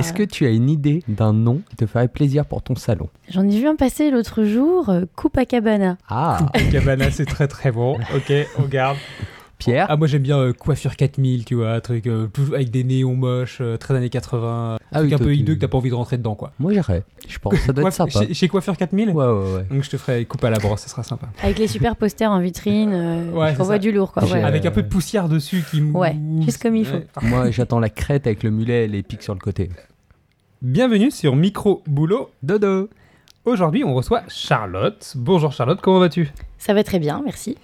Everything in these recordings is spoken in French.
Est-ce que tu as une idée d'un nom qui te ferait plaisir pour ton salon? J'en ai vu un passer l'autre jour, euh, Copacabana. Ah, Cabana, c'est très très bon. Ok, on garde. Pierre? Ah, moi j'aime bien euh, Coiffure 4000, tu vois, un truc euh, avec des néons moches, euh, très années 80. Ah truc oui, un peu hideux que t'as pas envie de rentrer dedans, quoi. Moi j'irais. Je pense que ça doit être sympa. Chez, chez Coiffure 4000 Ouais, ouais, ouais. Donc je te ferai coupe à la brosse, ça sera sympa. Avec les super posters en vitrine, euh, Ouais, on voit du lourd quoi. Ouais. Avec un peu de poussière dessus qui mou- Ouais, juste comme il faut. Moi j'attends la crête avec le mulet et les pics sur le côté. Bienvenue sur Micro Boulot. Dodo Aujourd'hui, on reçoit Charlotte. Bonjour Charlotte, comment vas-tu? Ça va très bien, merci.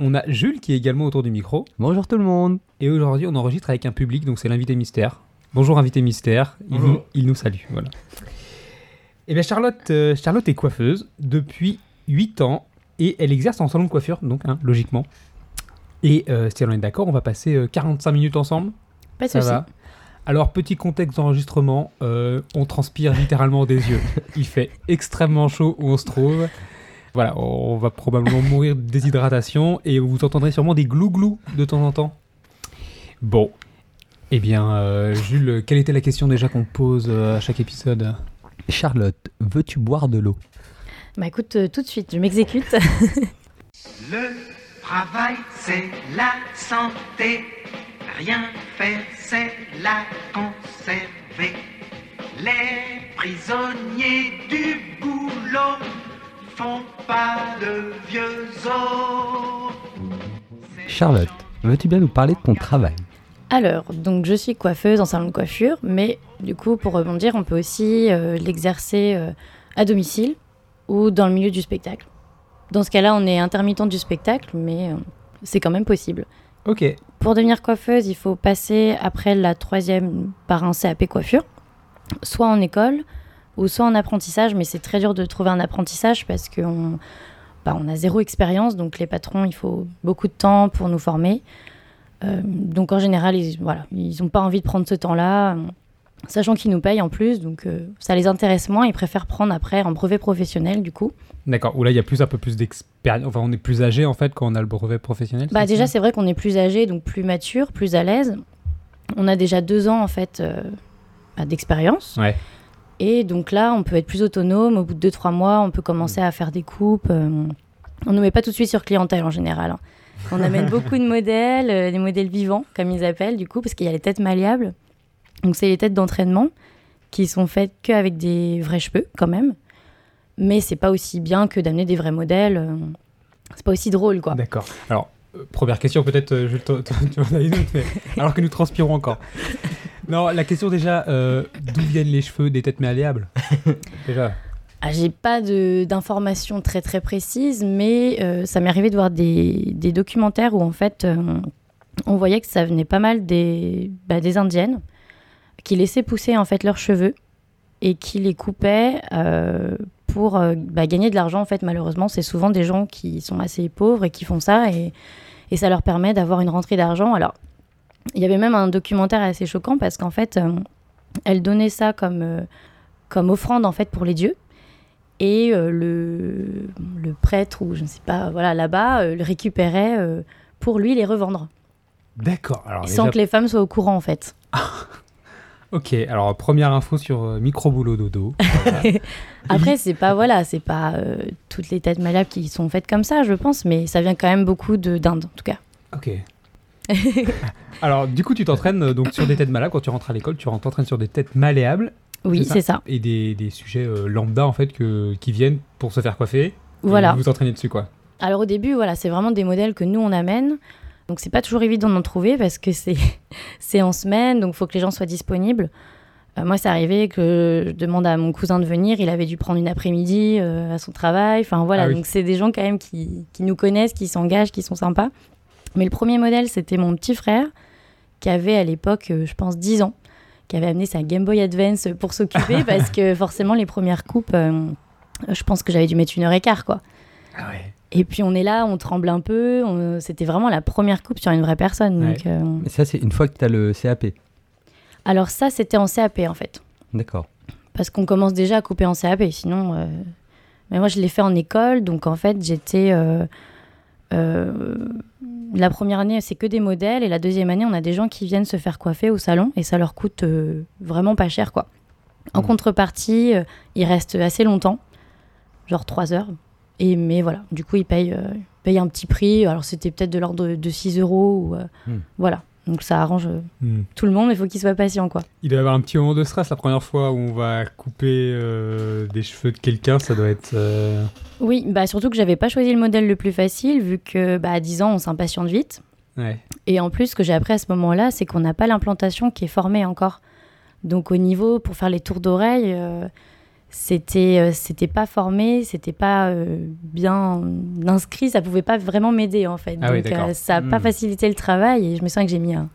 On a Jules qui est également autour du micro. Bonjour tout le monde Et aujourd'hui, on enregistre avec un public, donc c'est l'invité mystère. Bonjour invité mystère, il, Bonjour. nous, il nous salue. Voilà. Et bien Charlotte, euh, Charlotte est coiffeuse depuis 8 ans et elle exerce en salon de coiffure, donc hein, logiquement. Et euh, si on est d'accord, on va passer euh, 45 minutes ensemble? Pas de souci. Alors, petit contexte d'enregistrement, euh, on transpire littéralement des yeux. Il fait extrêmement chaud où on se trouve. Voilà, on va probablement mourir de déshydratation et vous entendrez sûrement des glou-glou de temps en temps. Bon. Eh bien, euh, Jules, quelle était la question déjà qu'on pose euh, à chaque épisode? Charlotte, veux-tu boire de l'eau? Bah écoute, euh, tout de suite, je m'exécute. Le travail, c'est la santé. Rien faire, c'est la conserver. Les prisonniers du boulot font pas de vieux os. Charlotte, veux-tu bien nous parler de ton travail? Alors, donc je suis coiffeuse en salon de coiffure, mais du coup, pour rebondir, on peut aussi euh, l'exercer euh, à domicile ou dans le milieu du spectacle. Dans ce cas-là, on est intermittent du spectacle, mais euh, c'est quand même possible. Ok. Pour devenir coiffeuse, il faut passer après la troisième par un CAP coiffure, soit en école ou soit en apprentissage, mais c'est très dur de trouver un apprentissage parce qu'on bah, on a zéro expérience, donc les patrons, il faut beaucoup de temps pour nous former. Euh, donc en général, ils voilà, ils n'ont pas envie de prendre ce temps-là, sachant qu'ils nous payent en plus, donc euh, ça les intéresse moins, ils préfèrent prendre après un brevet professionnel du coup. D'accord. Ou là, il y a plus un peu plus d'expérience. Enfin, on est plus âgé en fait quand on a le brevet professionnel. Bah déjà, c'est vrai qu'on est plus âgé, donc plus mature, plus à l'aise. On a déjà deux ans en fait euh, bah, d'expérience. Ouais. Et donc là, on peut être plus autonome. Au bout de deux, trois mois, on peut commencer à faire des coupes. euh, on ne met pas tout de suite sur clientèle en général. hein. On amène beaucoup de modèles, des modèles vivants, comme ils appellent, du coup, parce qu'il y a les têtes malléables. Donc, c'est les têtes d'entraînement qui sont faites qu'avec des vrais cheveux, quand même. Mais c'est pas aussi bien que d'amener des vrais modèles. euh, C'est pas aussi drôle, quoi. D'accord. Alors, euh, première question, peut-être, Jules, tu en as une autre, mais alors que nous transpirons encore. Non, la question déjà, euh, d'où viennent les cheveux des têtes malléables? Déjà. Ah, J'ai pas d'informations très très précises, mais euh, ça m'est arrivé de voir des, des documentaires où en fait euh, on voyait que ça venait pas mal des, bah, des indiennes qui laissaient pousser en fait leurs cheveux et qui les coupaient euh, pour euh, bah, gagner de l'argent. En fait, malheureusement, c'est souvent des gens qui sont assez pauvres et qui font ça et, et ça leur permet d'avoir une rentrée d'argent. Alors, il y avait même un documentaire assez choquant parce qu'en fait, euh, elle donnait ça comme, euh, comme offrande en fait pour les dieux. Et le, le prêtre, ou je ne sais pas, voilà, là-bas, le récupérait pour lui les revendre. D'accord. Sans déjà- que les femmes soient au courant, en fait. Ok, alors première info sur euh, micro boulot dodo. Après, c'est pas, voilà, c'est pas euh, toutes les têtes malléables qui sont faites comme ça, je pense, mais ça vient quand même beaucoup de- d'Inde, en tout cas. Ok. alors, du coup, tu t'entraînes euh, donc sur des têtes malléables. Quand tu rentres à l'école, tu t'entraînes sur des têtes malléables Oui, C'est ça et des, des sujets euh, lambda en fait que, qui viennent pour se faire coiffer. et Voilà. Vous vous entraînez dessus quoi. Alors au début, voilà, c'est vraiment des modèles que nous on amène. Donc c'est pas toujours évident d'en trouver parce que c'est c'est en semaine, donc il faut que les gens soient disponibles. Euh, moi, c'est arrivé que je demande à mon cousin de venir, il avait dû prendre une après-midi euh, à son travail. Enfin voilà, Ah oui. donc c'est des gens quand même qui, qui nous connaissent, qui s'engagent, qui sont sympas. Mais le premier modèle, c'était mon petit frère qui avait à l'époque, euh, je pense, 10 ans, qui avait amené sa Game Boy Advance pour s'occuper parce que forcément les premières coupes, euh, je pense que j'avais dû mettre une heure et quart quoi. Ah ouais. Et puis on est là, on tremble un peu. on- C'était vraiment la première coupe sur une vraie personne. donc, euh, Mais ça, c'est une fois que tu as le CAP. Alors ça, c'était en CAP en fait. D'accord. Parce qu'on commence déjà à couper en CAP. Sinon, euh, mais moi je l'ai fait en école. Donc en fait, j'étais... euh, La première année, c'est que des modèles. Et la deuxième année, on a des gens qui viennent se faire coiffer au salon. Et ça leur coûte vraiment pas cher, quoi. En Mm. contrepartie, euh, il reste assez longtemps, genre 3 heures. Et, mais voilà, du coup, il paye, euh, un petit prix. Alors, c'était peut-être de l'ordre de, de 6 euros. Ou, euh, Mm. Voilà, donc ça arrange euh, Hmm. tout le monde, mais il faut qu'il soit patient, quoi. Il doit y avoir un petit moment de stress la première fois où on va couper euh, des cheveux de quelqu'un, ça doit être. euh, Oui, bah surtout que j'avais pas choisi le modèle le plus facile, vu que bah, à 10 ans, on s'impatiente vite. Ouais. Et en plus, ce que j'ai appris à ce moment-là, c'est qu'on n'a pas l'implantation qui est formée encore. Donc au niveau, pour faire les tours d'oreille, euh, c'était euh, c'était pas formé, c'était pas euh, bien inscrit, ça pouvait pas vraiment m'aider en fait. Ah Donc euh, ça a pas Hmm. facilité le travail et je me sens que j'ai mis un,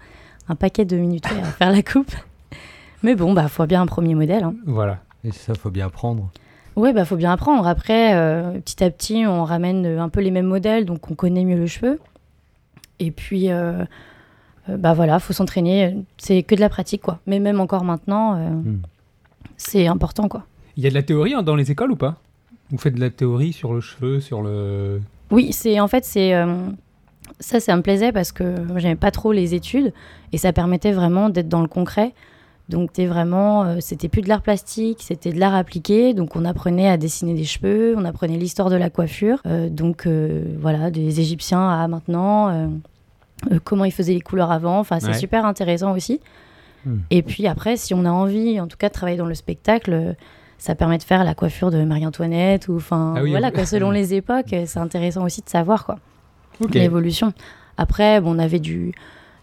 un paquet de minutes à faire la coupe. Mais bon, bah faut bien un premier modèle. hein. Voilà. Et ça, faut bien apprendre. Oui, bah faut bien apprendre. Après, euh, petit à petit, on ramène un peu les mêmes modèles, donc on connaît mieux le cheveu. Et puis, euh, bah voilà, faut s'entraîner. C'est que de la pratique, quoi. Mais même encore maintenant, euh, Hmm. c'est important, quoi. Il y a de la théorie hein, dans les écoles ou pas? Vous faites de la théorie sur le cheveu, sur le. Oui, c'est en fait, c'est euh, ça, ça me plaisait parce que j'aimais pas trop les études et ça permettait vraiment d'être dans le concret. Donc, t'es vraiment, euh, c'était plus de l'art plastique, c'était de l'art appliqué. Donc, on apprenait à dessiner des cheveux, on apprenait l'histoire de la coiffure. Euh, donc, euh, voilà, des Égyptiens à maintenant, comment ils faisaient les couleurs avant. Enfin, c'est Ouais. super intéressant aussi. Hmm. Et puis après, si on a envie, en tout cas, de travailler dans le spectacle, ça permet de faire la coiffure de Marie-Antoinette ou enfin, Ah oui, voilà, quoi, selon les époques, euh, c'est intéressant aussi de savoir quoi l'évolution. Après, bon, on avait du,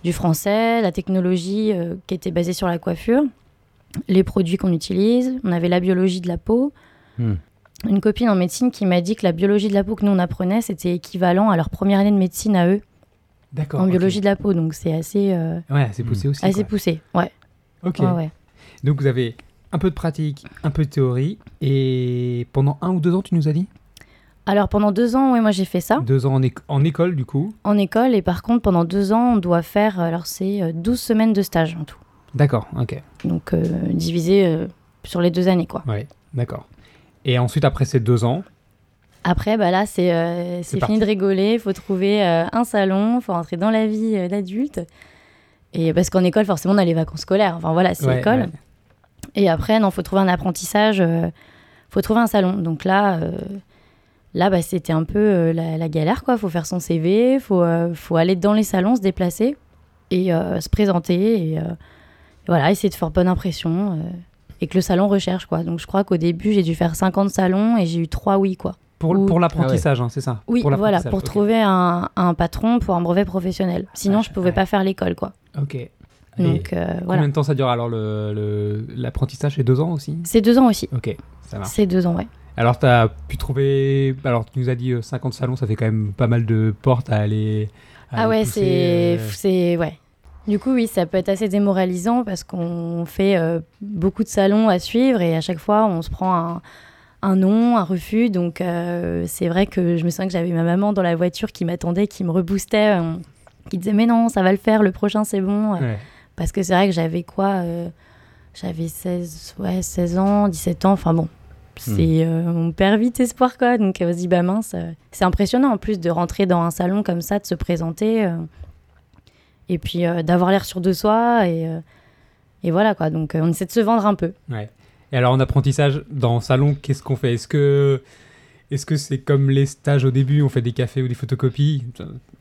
du français, la technologie euh, qui était basée sur la coiffure, les produits qu'on utilise, on avait la biologie de la peau. Hmm. Une copine en médecine qui m'a dit que la biologie de la peau que nous on apprenait, c'était équivalent à leur première année de médecine à eux D'accord. en biologie de la peau. Donc c'est assez, euh, Ouais, c'est poussé aussi. assez quoi. poussé. Ouais. Ok. ouais, ouais. Donc vous avez un peu de pratique, un peu de théorie, et pendant un ou deux ans, tu nous as dit? Alors pendant deux ans, oui, moi j'ai fait ça Deux ans en, éc- en école, du coup? en école. Et par contre, pendant deux ans, on doit faire, alors c'est euh, 12 semaines de stage en tout. D'accord, ok. Donc euh, divisé euh, sur les deux années, quoi. Ouais, d'accord. Et ensuite, après ces deux ans, Après, bah là, c'est euh, fini de rigoler. Il faut trouver euh, un salon, il faut rentrer dans la vie euh, d'adulte. Et parce qu'en école, forcément, on a les vacances scolaires. Enfin voilà, c'est Ouais, l'école. ouais. Et après, non, faut trouver un apprentissage. euh, faut trouver un salon. Donc là, euh, là, bah, c'était un peu euh, la, la galère, quoi. Faut faire son CV, faut euh, faut aller dans les salons, se déplacer et se présenter et voilà, essayer de faire bonne impression et que le salon recherche, quoi. Donc je crois qu'au début, j'ai dû faire 50 salons et j'ai eu trois oui, quoi. Pour, Ou- pour l'apprentissage, hein, c'est ça Oui, pour voilà, pour trouver un, un patron pour un brevet professionnel. Sinon, Ah, je pouvais ouais. pas faire l'école, quoi. Ok. Donc euh, combien voilà. de temps ça dure alors le- le- l'apprentissage? C'est deux ans aussi? C'est deux ans aussi. Ok, ça marche. C'est deux ans, ouais. Alors, tu as pu trouver. Alors, tu nous as dit euh, 50 salons, ça fait quand même pas mal de portes à aller. à Ah ouais, euh, c'est, ouais. Du coup, oui, ça peut être assez démoralisant parce qu'on fait euh, beaucoup de salons à suivre et à chaque fois, on se prend un, un non, un refus. Donc, euh, c'est vrai que je me sens que j'avais ma maman dans la voiture qui m'attendait, qui me reboostait, euh, qui disait mais non, ça va le faire, le prochain c'est bon. ouais. Parce que c'est vrai que j'avais quoi euh, J'avais 16, ouais, 16 ans, 17 ans, enfin bon. C'est, euh, on perd vite espoir, quoi. Donc, on se dit, bah mince, euh, c'est impressionnant en plus de rentrer dans un salon comme ça, de se présenter. et puis euh, d'avoir l'air sûr de soi. Et, euh, et voilà, quoi. Donc, euh, on essaie de se vendre un peu. Ouais. Et alors en apprentissage, dans salon, qu'est-ce qu'on fait? Est-ce que est-ce que c'est comme les stages au début, on fait des cafés ou des photocopies?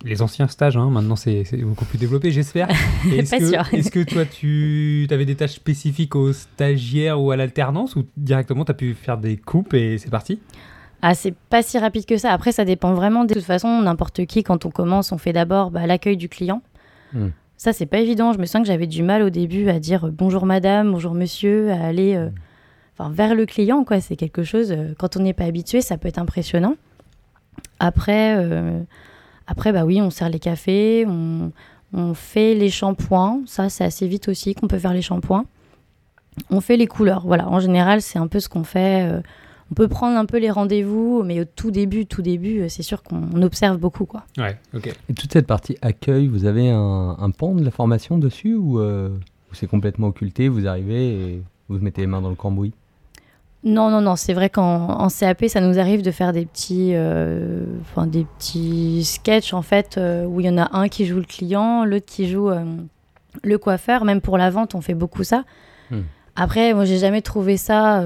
Les anciens stages, hein, maintenant c'est beaucoup plus développé, j'espère. Et Est-ce Pas que, sûr. est-ce que toi, tu avais des tâches spécifiques aux stagiaires ou à l'alternance ou directement tu as pu faire des coupes et c'est parti? Ah, c'est pas si rapide que ça. Après, ça dépend vraiment. De toute façon, n'importe qui, quand on commence, on fait d'abord bah, l'accueil du client. Hmm. Ça, c'est pas évident. Je me sens que j'avais du mal au début à dire euh, bonjour madame, bonjour monsieur, à aller euh, enfin, vers le client. quoi. C'est quelque chose, euh, quand on n'est pas habitué, ça peut être impressionnant. Après, euh, après bah oui, on sert les cafés, on, on fait les shampoings. Ça, c'est assez vite aussi qu'on peut faire les shampoings. On fait les couleurs. Voilà, en général, c'est un peu ce qu'on fait. euh, on peut prendre un peu les rendez-vous, mais au tout début, tout début, c'est sûr qu'on observe beaucoup, quoi. Ouais, ok. Et toute cette partie accueil, vous avez un, un pan de la formation dessus ou, euh, ou c'est complètement occulté Vous arrivez et vous mettez les mains dans le cambouis? Non, non, non, c'est vrai qu'en en CAP, ça nous arrive de faire des petits, euh, enfin, des petits sketchs, en fait, euh, où il y en a un qui joue le client, l'autre qui joue euh, le coiffeur. Même pour la vente, on fait beaucoup ça. Hmm. Après, moi, j'ai jamais trouvé ça.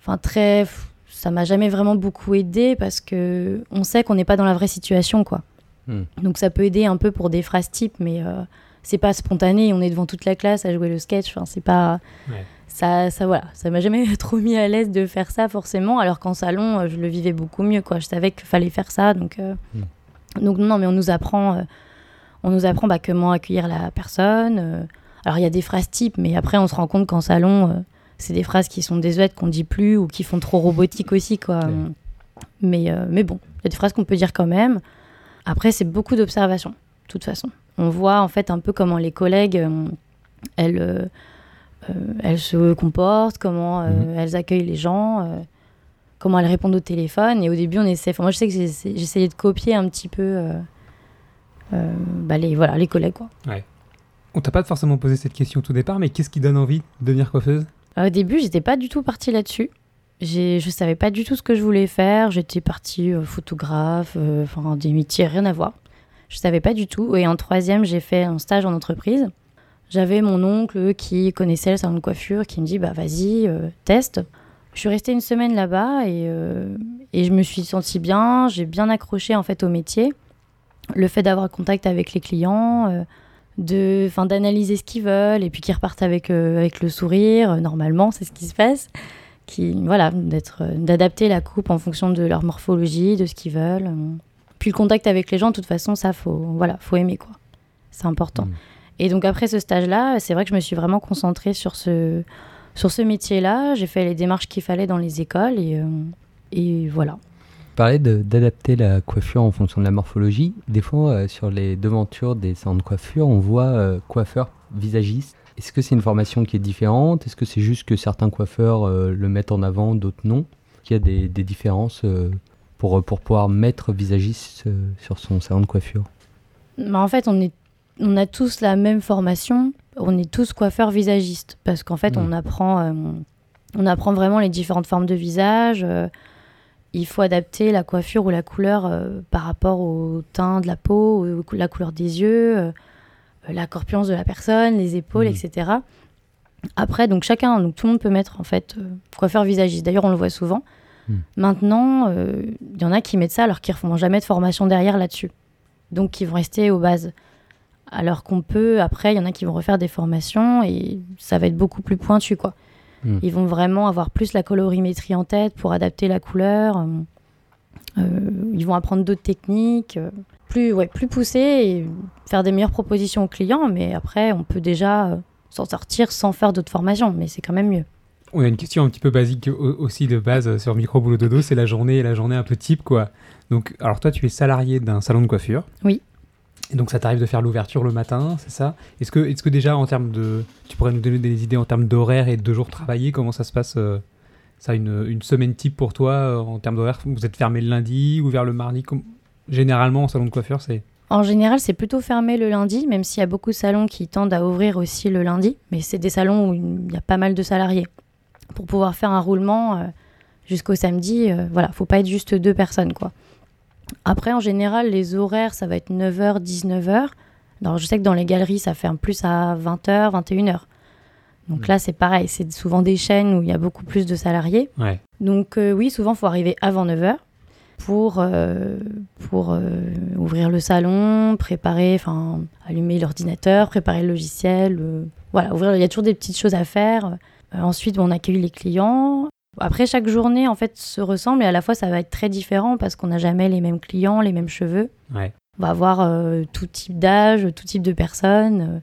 Enfin, très. Ça m'a jamais vraiment beaucoup aidé parce que on sait qu'on n'est pas dans la vraie situation, quoi. Hmm. Donc, ça peut aider un peu pour des phrases types, mais c'est pas spontané. On est devant toute la classe à jouer le sketch. Enfin, c'est pas. Ouais. Ça, ça, voilà. Ça m'a jamais trop mis à l'aise de faire ça, forcément. Alors qu'en salon, euh, je le vivais beaucoup mieux, quoi. Je savais qu'il fallait faire ça. Donc, euh, donc non, mais on nous apprend. euh, on nous apprend bah, comment accueillir la personne. euh. alors il y a des phrases types, mais après on se rend compte qu'en salon, c'est des phrases qui sont désuètes, qu'on dit plus ou qui font trop robotique aussi, quoi. Ouais. Mais, mais bon, il y a des phrases qu'on peut dire quand même. Après, c'est beaucoup d'observation, de toute façon. On voit en fait un peu comment les collègues, elles, elles se comportent, comment euh, Mhm. elles accueillent les gens, euh, comment elles répondent au téléphone. Et au début, on essaie. enfin, moi, je sais que j'essayais de copier un petit peu euh, euh, bah, les, voilà, les collègues, quoi. On t'a pas forcément posé cette question au tout départ, mais qu'est-ce qui donne envie de devenir coiffeuse? Au début, j'étais pas du tout partie là-dessus. Je savais pas du tout ce que je voulais faire. J'étais partie euh, photographe, euh, enfin des métiers, rien à voir. Je savais pas du tout. Et en troisième, j'ai fait un stage en entreprise. J'avais mon oncle qui connaissait le salon de coiffure qui me dit bah vas-y, euh, teste. Je suis restée une semaine là-bas et, euh, et je me suis sentie bien. J'ai bien accroché en fait au métier. Le fait d'avoir contact avec les clients, euh, de, d'analyser ce qu'ils veulent et puis qu'ils repartent avec, euh, avec le sourire. Normalement, c'est ce qui se passe. Qui, voilà, d'être, d'adapter la coupe en fonction de leur morphologie, de ce qu'ils veulent. Puis le contact avec les gens, de toute façon, ça, faut, voilà, faut aimer quoi. C'est important. Mm. Et donc après ce stage-là, c'est vrai que je me suis vraiment concentrée sur ce, sur ce métier-là. J'ai fait les démarches qu'il fallait dans les écoles et, euh, et voilà. Vous parlez de- d'adapter la coiffure en fonction de la morphologie. Des fois, euh, sur les devantures des salons de coiffure, on voit euh, coiffeur visagiste. Est-ce que c'est une formation qui est différente? Est-ce que c'est juste que certains coiffeurs euh, le mettent en avant, d'autres non? Qu'il y a des, des différences euh, pour, pour pouvoir mettre visagiste sur son salon de coiffure? Mais en fait, on, est, on a tous la même formation. On est tous coiffeurs visagistes parce qu'en fait, Mm. on, apprend, euh, on apprend vraiment les différentes formes de visage. euh, il faut adapter la coiffure ou la couleur euh, par rapport au teint de la peau, ou la couleur des yeux, la corpulence de la personne, les épaules, Mm. etc. Après, donc chacun, donc tout le monde peut mettre en fait coiffeur visagiste. D'ailleurs, on le voit souvent. Mm. Maintenant, il y en a qui mettent ça alors qu'ils ne font jamais de formation derrière là-dessus. Donc, qui vont rester aux bases. Alors qu'on peut, après, il y en a qui vont refaire des formations et ça va être beaucoup plus pointu, quoi. Mm. Ils vont vraiment avoir plus la colorimétrie en tête pour adapter la couleur. euh, ils vont apprendre d'autres techniques, euh, plus, ouais, plus poussées et faire des meilleures propositions aux clients. Mais après, on peut déjà euh, s'en sortir sans faire d'autres formations, mais c'est quand même mieux. On a une question un petit peu basique au- aussi de base sur Micro Boulot Dodo, c'est la journée, la journée un peu type quoi. Donc, alors toi, tu es salarié d'un salon de coiffure. Oui. Et donc, ça t'arrive de faire l'ouverture le matin, c'est ça? Est-ce que, est que déjà, en termes de. Tu pourrais nous donner des idées en termes d'horaire et de jours travaillés Comment ça se passe euh, Ça, une, une semaine type pour toi euh, en termes d'horaire Vous êtes fermé le lundi, ouvert le mardi? Comme- Généralement, en salon de coiffure, c'est. En général, c'est plutôt fermé le lundi, même s'il y a beaucoup de salons qui tendent à ouvrir aussi le lundi. Mais c'est des salons où il y a pas mal de salariés. Pour pouvoir faire un roulement euh, jusqu'au samedi, voilà, faut pas être juste deux personnes, quoi. Après, en général, les horaires, ça va être 9h, 19h. Alors, je sais que dans les galeries, ça ferme plus à 20h, 21h. Donc Mm. là, c'est pareil, c'est souvent des chaînes où il y a beaucoup plus de salariés. Ouais. Donc euh, oui, souvent, il faut arriver avant 9h pour, euh, pour euh, ouvrir le salon, préparer, enfin, allumer l'ordinateur, préparer le logiciel. voilà, ouvrir, il y a toujours des petites choses à faire. Ensuite, on accueille les clients. Après, chaque journée, en fait, se ressemble et à la fois, ça va être très différent parce qu'on n'a jamais les mêmes clients, les mêmes cheveux. Ouais. On va avoir euh, tout type d'âge, tout type de personnes,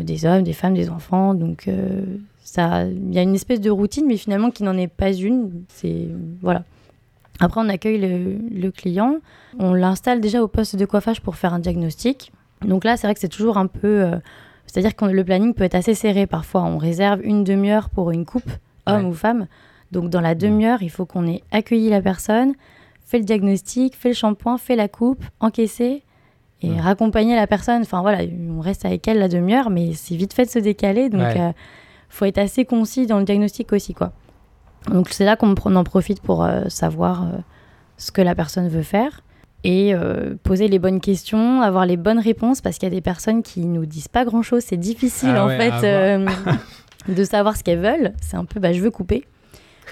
euh, des hommes, des femmes, des enfants. Donc, euh, ça, il y a une espèce de routine, mais finalement qui n'en est pas une. C'est voilà. Après, on accueille le, le client, on l'installe déjà au poste de coiffage pour faire un diagnostic. Donc là, c'est vrai que c'est toujours un peu, c'est-à-dire que le planning peut être assez serré parfois. On réserve une demi-heure pour une coupe, homme Ouais. ou femme. Donc dans la demi-heure, il faut qu'on ait accueilli la personne, fait le diagnostic, fait le shampoing, fait la coupe, encaissé et Ouais. raccompagner la personne. Enfin voilà, on reste avec elle la demi-heure, mais c'est vite fait de se décaler. Donc Ouais. euh, faut être assez concis dans le diagnostic aussi, quoi. Donc c'est là qu'on en profite pour euh, savoir euh, ce que la personne veut faire et euh, poser les bonnes questions, avoir les bonnes réponses parce qu'il y a des personnes qui nous disent pas grand-chose. C'est difficile Ah en ouais, fait. de savoir ce qu'elles veulent. C'est un peu, bah, je veux couper.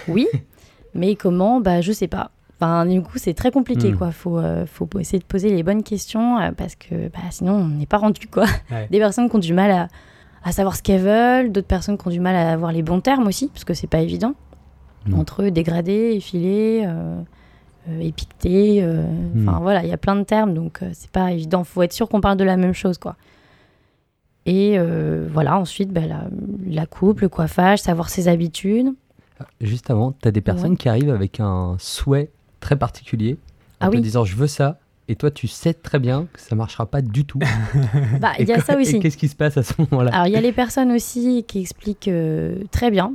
Oui, mais comment Bah, je sais pas. Enfin, du coup, c'est très compliqué, Hmm. quoi. Faut, euh, faut essayer de poser les bonnes questions euh, parce que bah, sinon, on n'est pas rendu, quoi. Ouais. Des personnes qui ont du mal à, à savoir ce qu'elles veulent, d'autres personnes qui ont du mal à avoir les bons termes aussi, parce que c'est pas évident. Entre eux, dégradé, effilé, euh, euh, euh, Hmm. enfin voilà, il y a plein de termes, donc c'est pas évident. Faut être sûr qu'on parle de la même chose, quoi. Et voilà, ensuite, bah, la, la coupe, le coiffage, savoir ses habitudes. Juste avant, tu as des personnes Ouais. qui arrivent avec un souhait très particulier en Ah te oui. disant je veux ça. Et toi, tu sais très bien que ça marchera pas du tout. Bah, il y a ça aussi. qu'est-ce qui se passe à ce moment-là? Alors, il y a les personnes aussi qui expliquent euh, très bien,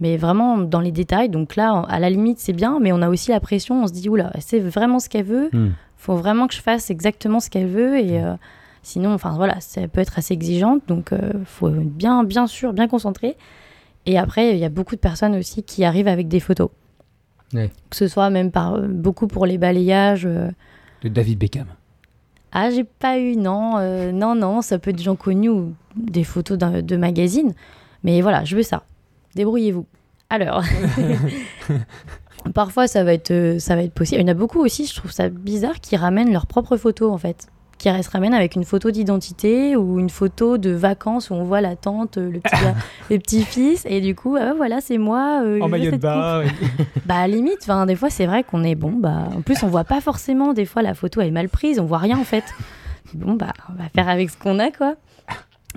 mais vraiment dans les détails. Donc là, à la limite, c'est bien, mais on a aussi la pression. On se dit, oula, c'est vraiment ce qu'elle veut. Hmm. faut vraiment que je fasse exactement ce qu'elle veut. Et euh, sinon, enfin voilà, ça peut être assez exigeante. Donc, euh, faut être bien, bien sûr, bien concentré. Et après, il y a beaucoup de personnes aussi qui arrivent avec des photos. Ouais. Que ce soit même par euh, beaucoup pour les balayages. euh, De David Beckham. ah, j'ai pas eu, non, euh, non, non, ça peut être des gens connus ou des photos de magazines. Mais voilà, je veux ça. Débrouillez-vous. Alors, parfois ça va, être, ça va être possible. Il y en a beaucoup aussi, je trouve ça bizarre, qui ramènent leurs propres photos en fait. Qui se ramènent avec une photo d'identité ou une photo de vacances où on voit la tante, euh, le petit, le petit-fils. Et du coup, ah, voilà, c'est moi. euh, En maillot de bain. Bah limite, enfin, des fois c'est vrai qu'on est bon. Bah en plus on voit pas forcément. Des fois la photo est mal prise, on voit rien en fait. Bon bah on va faire avec ce qu'on a quoi.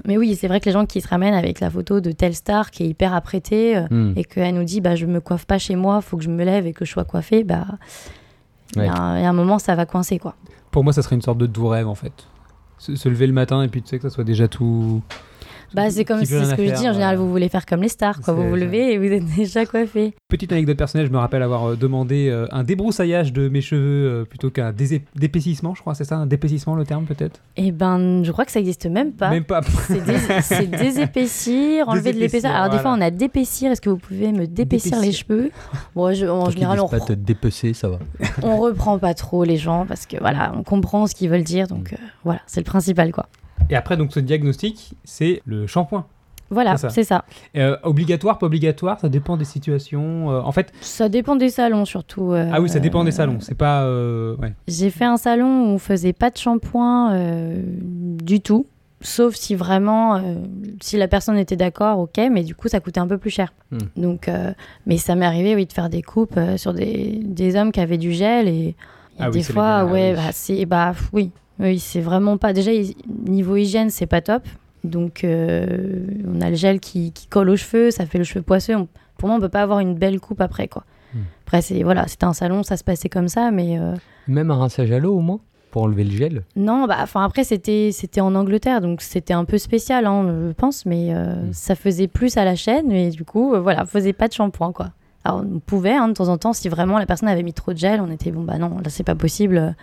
Mais oui, c'est vrai que les gens qui se ramènent avec la photo de telle star qui est hyper apprêtée euh, Hmm. et qu'elle nous dit bah je me coiffe pas chez moi, faut que je me lève et que je sois coiffée, bah il y, Ouais. y a un moment ça va coincer quoi. Pour moi, ça serait une sorte de doux rêve en fait. Se, se lever le matin et puis tu sais que ça soit déjà tout. Bah c'est comme c'est ce que je dis en général, voilà. vous voulez faire comme les stars quoi. Vous vous levez et vous êtes déjà coiffé. Petite anecdote personnelle, je me rappelle avoir euh, demandé euh, un débroussaillage de mes cheveux euh, plutôt qu'un d'épaississement, je crois, c'est ça Un d'épaississement le terme peut-être? Et ben je crois que ça existe même pas. Même pas. C'est dés- c'est désépaissir, enlever de l'épaisseur. Alors des fois on a d'épaissir. Est-ce que vous pouvez me d'épaissir les cheveux? Bon, je- en Tant général on, pas te dépecer, ça va. on reprend pas trop les gens parce que voilà, on comprend ce qu'ils veulent dire. Donc euh, voilà, c'est le principal quoi. Et après, donc ce diagnostic, c'est le shampoing. Voilà, C'est ça. Euh, obligatoire, pas obligatoire, ça dépend des situations. euh, en fait, Ça dépend des salons surtout. euh, ah oui, ça dépend des salons. C'est pas. ouais. J'ai fait un salon où on faisait pas de shampoing du tout, sauf si vraiment, si la personne était d'accord, ok, mais du coup ça coûtait un peu plus cher. Hmm. Donc, mais ça m'est arrivé, oui, de faire des coupes sur des, des hommes qui avaient du gel et Ah des fois, ah ouais, oui. bah, c'est, bah oui, oui, c'est vraiment pas. Déjà niveau hygiène, c'est pas top. Donc euh, on a le gel qui, qui colle aux cheveux, ça fait le cheveu poisseux. On- pour moi, on peut pas avoir une belle coupe après quoi. Hmm. Après, c'est voilà, c'était un salon, ça se passait comme ça, mais euh, Même un rinçage à l'eau au moins pour enlever le gel? non, bah, enfin après c'était c'était en Angleterre, donc c'était un peu spécial, hein, je pense, mais euh, Mm. ça faisait plus à la chaîne, mais du coup, voilà, faisait pas de shampoing quoi. Alors on pouvait hein, de temps en temps, si vraiment la personne avait mis trop de gel, on était bon bah non, là c'est pas possible.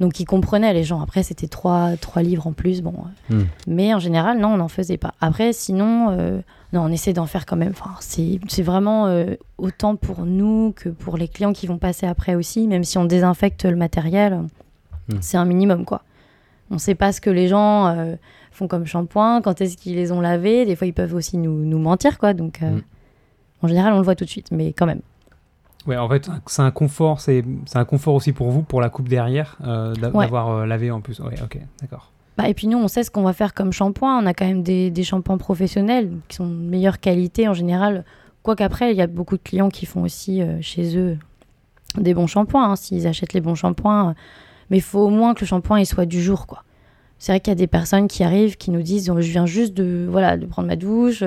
Donc ils comprenaient les gens. Après c'était 3, trois livres en plus, bon. euh. Mm. Mais en général non, on n'en faisait pas. Après sinon, euh, non, on essaie d'en faire quand même. Enfin c'est vraiment euh, autant pour nous que pour les clients qui vont passer après aussi, même si on désinfecte le matériel Mm. c'est un minimum quoi. On sait pas ce que les gens euh, font comme shampoing, quand est-ce qu'ils les ont lavés. Des fois, ils peuvent aussi nous, nous mentir, quoi. Donc, euh, Mm. en général, on le voit tout de suite, mais quand même. Ouais, en fait, c'est un confort. C'est un confort aussi pour vous, pour la coupe derrière, euh, Ouais. d'avoir euh, lavé en plus. Ouais, ok, d'accord. Bah, et puis nous, on sait ce qu'on va faire comme shampoing. On a quand même des, des shampoings professionnels qui sont de meilleure qualité en général. Quoique après, il y a beaucoup de clients qui font aussi euh, chez eux des bons shampoings, hein, s'ils achètent les bons shampoings. Mais il faut au moins que le shampoing il soit du jour, quoi. C'est vrai qu'il y a des personnes qui arrivent, qui nous disent oh, Je viens juste de, voilà, de prendre ma douche,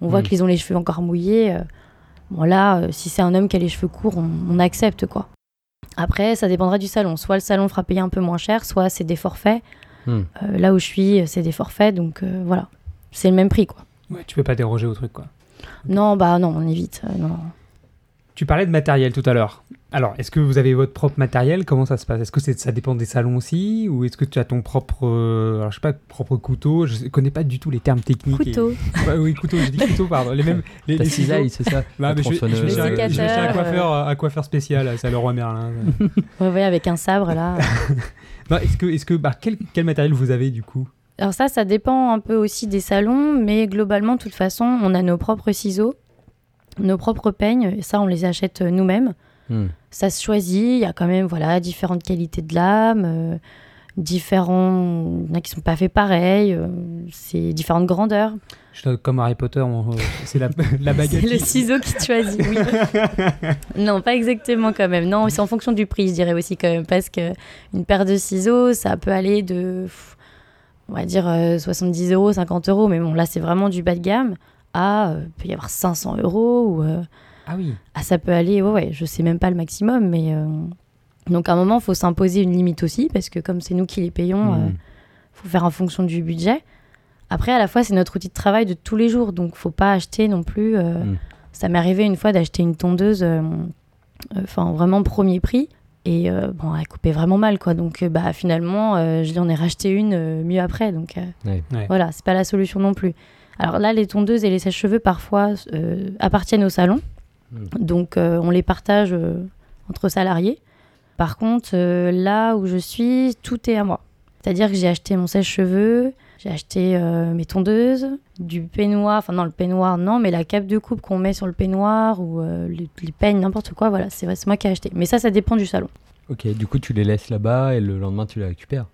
on voit Mm. qu'ils ont les cheveux encore mouillés. Bon, là, euh, si c'est un homme qui a les cheveux courts, on, on accepte, quoi. Après, ça dépendra du salon. Soit le salon fera payer un peu moins cher, soit c'est des forfaits. Hmm. Euh, là où je suis, c'est des forfaits, donc euh, voilà. C'est le même prix, quoi. Ouais, tu peux pas déroger au truc, quoi. Non, bah non, on évite. euh, non. Tu parlais de matériel tout à l'heure. Alors, est-ce que vous avez votre propre matériel? Comment ça se passe? Est-ce que ça dépend des salons aussi? Ou est-ce que tu as ton propre, euh, alors, je sais pas, propre couteau? Je connais pas du tout les termes techniques. et- Couteau. Ouais, oui, couteau, j'ai dit couteau, pardon. Les mêmes. Les, Ta les cisaille, ciseaux. c'est ça? Bah, mais je, vais- je vais un- je un coiffeur, un coiffeur spécial, c'est le roi Merlin. Ouais, avec un sabre, là. non, est-ce que, est-ce que, bah, quel, quel matériel vous avez du coup? Alors ça, ça dépend un peu aussi des salons, mais globalement, de toute façon, on a nos propres ciseaux, nos propres peignes, et ça, on les achète nous-mêmes. Hmm. Ça se choisit, il y a quand même voilà, différentes qualités de lame, euh, différents... Il y en a qui sont pas faits pareil, euh, c'est différentes grandeurs. Je Comme Harry Potter, on- euh, c'est la, la baguette. C'est le ciseau qui te choisit, oui. non, pas exactement quand même. Non, c'est en fonction du prix, je dirais aussi quand même, parce que une paire de ciseaux, ça peut aller de, on va dire, euh, 70 euros, 50 euros, mais bon, là, c'est vraiment du bas de gamme, à, euh, peut y avoir 500 euros, ou euh, Ah oui. ah, ça peut aller, ouais, ouais, je sais même pas le maximum, mais... euh, donc à un moment, il faut s'imposer une limite aussi, parce que comme c'est nous qui les payons, Hmm. euh, faut faire en fonction du budget. Après, à la fois, c'est notre outil de travail de tous les jours, donc faut pas acheter non plus. euh, Mm. Ça m'est arrivé une fois d'acheter une tondeuse, euh, euh, enfin vraiment premier prix, et euh, bon, elle coupait vraiment mal, quoi. Donc euh, bah finalement, euh, je lui en ai racheté une euh, mieux après, donc euh, Ouais. Ouais. voilà, c'est pas la solution non plus. Alors là, les tondeuses et les sèches-cheveux parfois euh, appartiennent au salon. Donc euh, on les partage euh, entre salariés. Par contre, euh, là où je suis, tout est à moi. C'est-à-dire que j'ai acheté mon sèche-cheveux, j'ai acheté euh, mes tondeuses, du peignoir, enfin non, le peignoir non, mais la cape de coupe qu'on met sur le peignoir ou euh, les, les peignes, n'importe quoi, voilà, c'est c'est moi qui ai acheté. Mais ça, ça dépend du salon. Ok, du coup, tu les laisses là-bas et le lendemain, tu les récupères.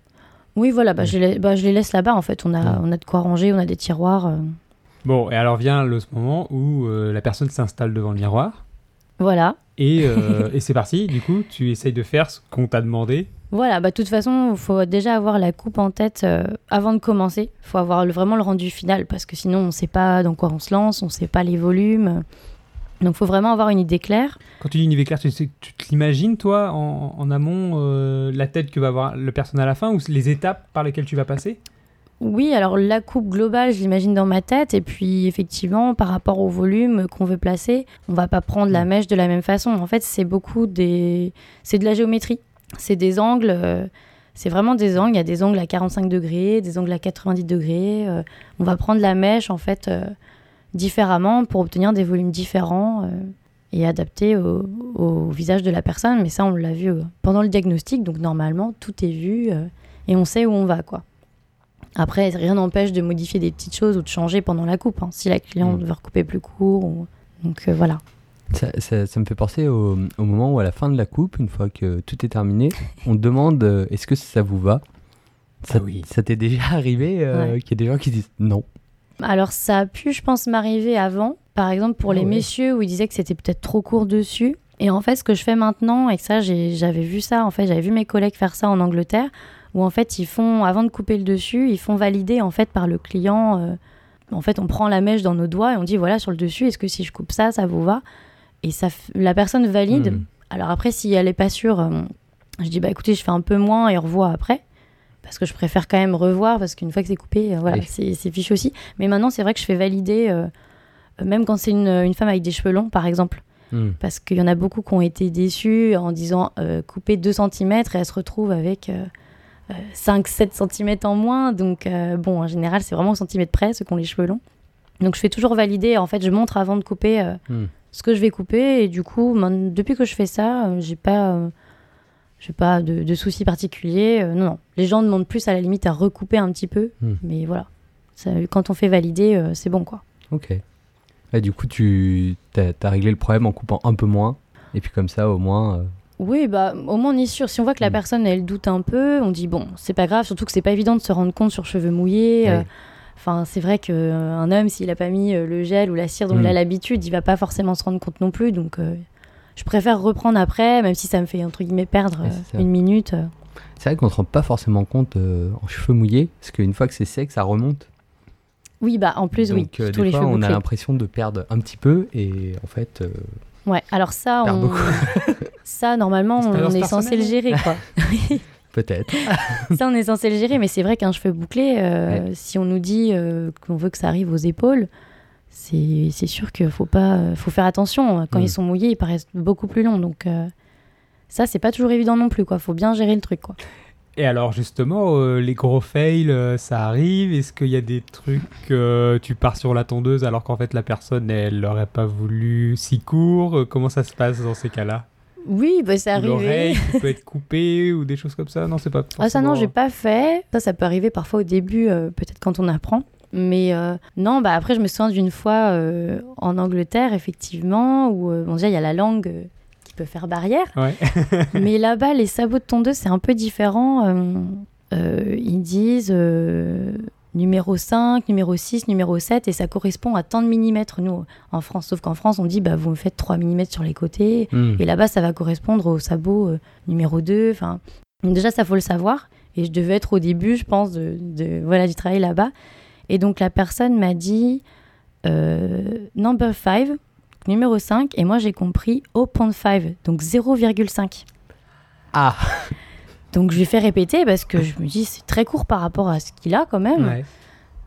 Oui, voilà, bah, Ouais. je, les, bah, je les laisse là-bas en fait. On a, Ouais. on a de quoi ranger, on a des tiroirs. euh, Bon, et alors vient le ce moment où euh, la personne s'installe devant le miroir. voilà. Et, euh, et c'est parti, du coup, tu essayes de faire ce qu'on t'a demandé. Voilà, bah, de toute façon, il faut déjà avoir la coupe en tête euh, avant de commencer. Il faut avoir le- vraiment le rendu final parce que sinon, on ne sait pas dans quoi on se lance, on ne sait pas les volumes. Donc, il faut vraiment avoir une idée claire. Quand tu dis une idée claire, tu, tu te l'imagines, toi, en, en amont, euh, la tête que va avoir le personne à la fin ou les étapes par lesquelles tu vas passer? Oui, alors la coupe globale, je l'imagine dans ma tête. Et puis, effectivement, par rapport au volume qu'on veut placer, on va pas prendre la Mm. mèche de la même façon. En fait, c'est beaucoup des. C'est de la géométrie. C'est des angles. euh, C'est vraiment des angles. Il y a des angles à 45 degrés, des angles à 90 degrés. euh, On va prendre la mèche, en fait, euh, différemment pour obtenir des volumes différents. et adaptés au, au visage de la personne, mais ça on l'a vu pendant le diagnostic, donc normalement tout est vu et on sait où on va quoi. Après, rien n'empêche de modifier des petites choses ou de changer pendant la coupe, hein, si la cliente Mm. veut recouper plus court. ou- Donc euh, voilà. Ça, ça- ça me fait penser au, au moment où, à la fin de la coupe, une fois que tout est terminé, on te demande euh, est-ce que ça vous va? Ça, Ah oui. ça t'est déjà arrivé euh, Ouais. qu'il y ait des gens qui disent non? Alors ça a pu, je pense, m'arriver avant. Par exemple, pour Ah les ouais. messieurs où ils disaient que c'était peut-être trop court dessus. Et en fait, ce que je fais maintenant, et que ça, j'avais vu ça, en fait, j'avais vu mes collègues faire ça en Angleterre, où en fait, ils font, avant de couper le dessus, ils font valider en fait par le client. euh, en fait, on prend la mèche dans nos doigts et on dit voilà sur le dessus, est-ce que si je coupe ça, ça vous va? Et ça, la personne valide. Hmm. Alors après, si elle est pas sûre, euh, je dis bah écoutez, je fais un peu moins et revois après. Parce que je préfère quand même revoir, parce qu'une fois que c'est coupé, euh, voilà, Oui. c'est fichu aussi. Mais maintenant, c'est vrai que je fais valider, même quand c'est une, une femme avec des cheveux longs, par exemple. Hmm. Parce qu'il y en a beaucoup qui ont été déçus en disant euh, couper 2 cm et elle se retrouve avec 5-7 cm en moins. Donc, euh, bon, en général, c'est vraiment au centimètre près, ceux qui ont les cheveux longs. Donc, je fais toujours valider. En fait, je montre avant de couper euh, Hmm. ce que je vais couper. Et du coup, depuis que je fais ça, euh, j'ai pas, euh, j'ai pas de, de soucis particuliers. Euh, non, non. Les gens demandent plus à la limite à recouper un petit peu. Hmm. Mais voilà. Ça, quand on fait valider, euh, c'est bon, quoi. Ok. Et du coup, tu as, réglé le problème en coupant un peu moins. Et puis comme ça, au moins. euh, Oui, bah, au moins on est sûr. Si on voit que la Mm. personne, elle doute un peu, on dit bon, c'est pas grave, surtout que c'est pas évident de se rendre compte sur cheveux mouillés. euh. Enfin, c'est vrai qu'un homme, s'il a pas mis euh, le gel ou la cire dont Mm. il a l'habitude, il va pas forcément se rendre compte non plus. Donc, euh, je préfère reprendre après, même si ça me fait entre guillemets perdre euh, une minute. euh. C'est vrai qu'on ne se rend pas forcément compte euh, en cheveux mouillés, parce qu'une fois que c'est sec, ça remonte. Oui, bah en plus, oui, euh, tous les cheveux on a l'impression de perdre un petit peu, et en fait, euh, Ouais, alors ça, on... ça normalement, on est censé le gérer, quoi. peut-être. ça, on est censé le gérer, mais c'est vrai qu'un cheveu bouclé, euh, si on nous dit euh, qu'on veut que ça arrive aux épaules, c'est sûr qu'il faut pas, faut faire attention. Quand Mm. ils sont mouillés, ils paraissent beaucoup plus longs, donc euh, ça, c'est pas toujours évident non plus, quoi. Faut bien gérer le truc, quoi. Et alors justement, euh, les gros fails, euh, ça arrive? Est-ce qu'il y a des trucs, euh, tu pars sur la tondeuse alors qu'en fait la personne, elle n'aurait pas voulu si court? Comment ça se passe dans ces cas-là? Oui, bah, c'est Ou arrivé. L'oreille qui peut être coupée ou des choses comme ça? Non, c'est pas. Ah ça non, forcément- j'ai pas fait. Ça, ça peut arriver parfois au début, peut-être quand on apprend. Mais euh, non, bah après, je me souviens d'une fois euh, en Angleterre, effectivement, où euh, bon, déjà il y a la langue peut faire barrière. Ouais. Mais là-bas, les sabots de tondeuse, c'est un peu différent. Euh, euh, ils disent euh, numéro 5, numéro 6, numéro 7, et ça correspond à tant de millimètres, nous, en France. Sauf qu'en France, on dit, bah, vous me faites 3 mm sur les côtés. Hmm. Et là-bas, ça va correspondre au sabot euh, numéro 2. Enfin, déjà, ça faut le savoir. Et je devais être au début, je pense, de, de- voilà, du travail là-bas. Et donc, la personne m'a dit number 5, numéro 5. Et moi, j'ai compris 0.5, donc 0,5. Ah Donc, je lui ai fait répéter parce que je me dis, c'est très court par rapport à ce qu'il a quand même. Ouais.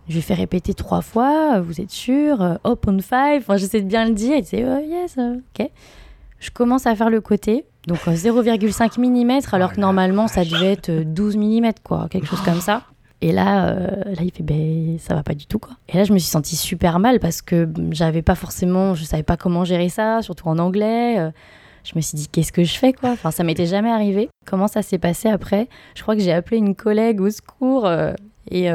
Je lui ai fait répéter trois fois, euh, vous êtes sûr euh, Open five, enfin, j'essaie de bien le dire, il disait oh, yes, euh, ok. Je commence à faire le côté, donc euh, 0,5 mm, alors que normalement ça devait être euh, 12 mm, quoi, quelque chose comme ça. Et là, euh, là il fait, ben ça va pas du tout, quoi. Et là, je me suis sentie super mal parce que j'avais pas forcément, je savais pas comment gérer ça, surtout en anglais. euh, je me suis dit, qu'est-ce que je fais, quoi? Enfin, ça m'était jamais arrivé. Comment ça s'est passé après? Je crois que j'ai appelé une collègue au secours euh, et.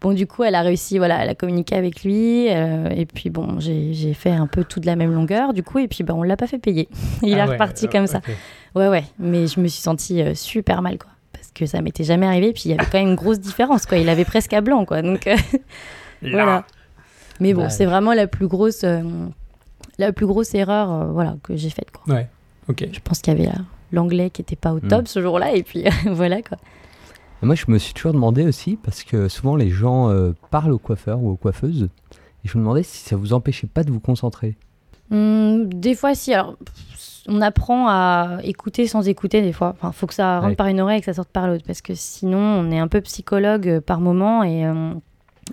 Bon, du coup, elle a réussi, voilà, elle a communiqué avec lui. euh, et puis, bon, j'ai fait un peu tout de la même longueur, du coup. Et puis, ben, on l'a pas fait payer. Il Ah est ouais, reparti euh, comme ça. Ouais, ouais. Mais je me suis sentie euh, super mal, quoi. Que ça m'était jamais arrivé. Puis, il y avait quand même une grosse différence, quoi. Il avait presque à blanc, quoi. Donc, euh, voilà. Mais bon, Bah, c'est vraiment la plus grosse, euh, la plus grosse erreur, euh, voilà, que j'ai faite, quoi. Ouais, ok. Je pense qu'il y avait euh, l'anglais qui était pas au top ce jour-là. Et puis, voilà, quoi. Moi, je me suis toujours demandé aussi, parce que souvent les gens euh, parlent aux coiffeurs ou aux coiffeuses, et je me demandais si ça vous empêchait pas de vous concentrer. Hum, des fois, si. Alors, on apprend à écouter sans écouter, des fois. Enfin, faut que ça rentre Ouais. par une oreille et que ça sorte par l'autre. Parce que sinon, on est un peu psychologue euh, par moment. Et, euh,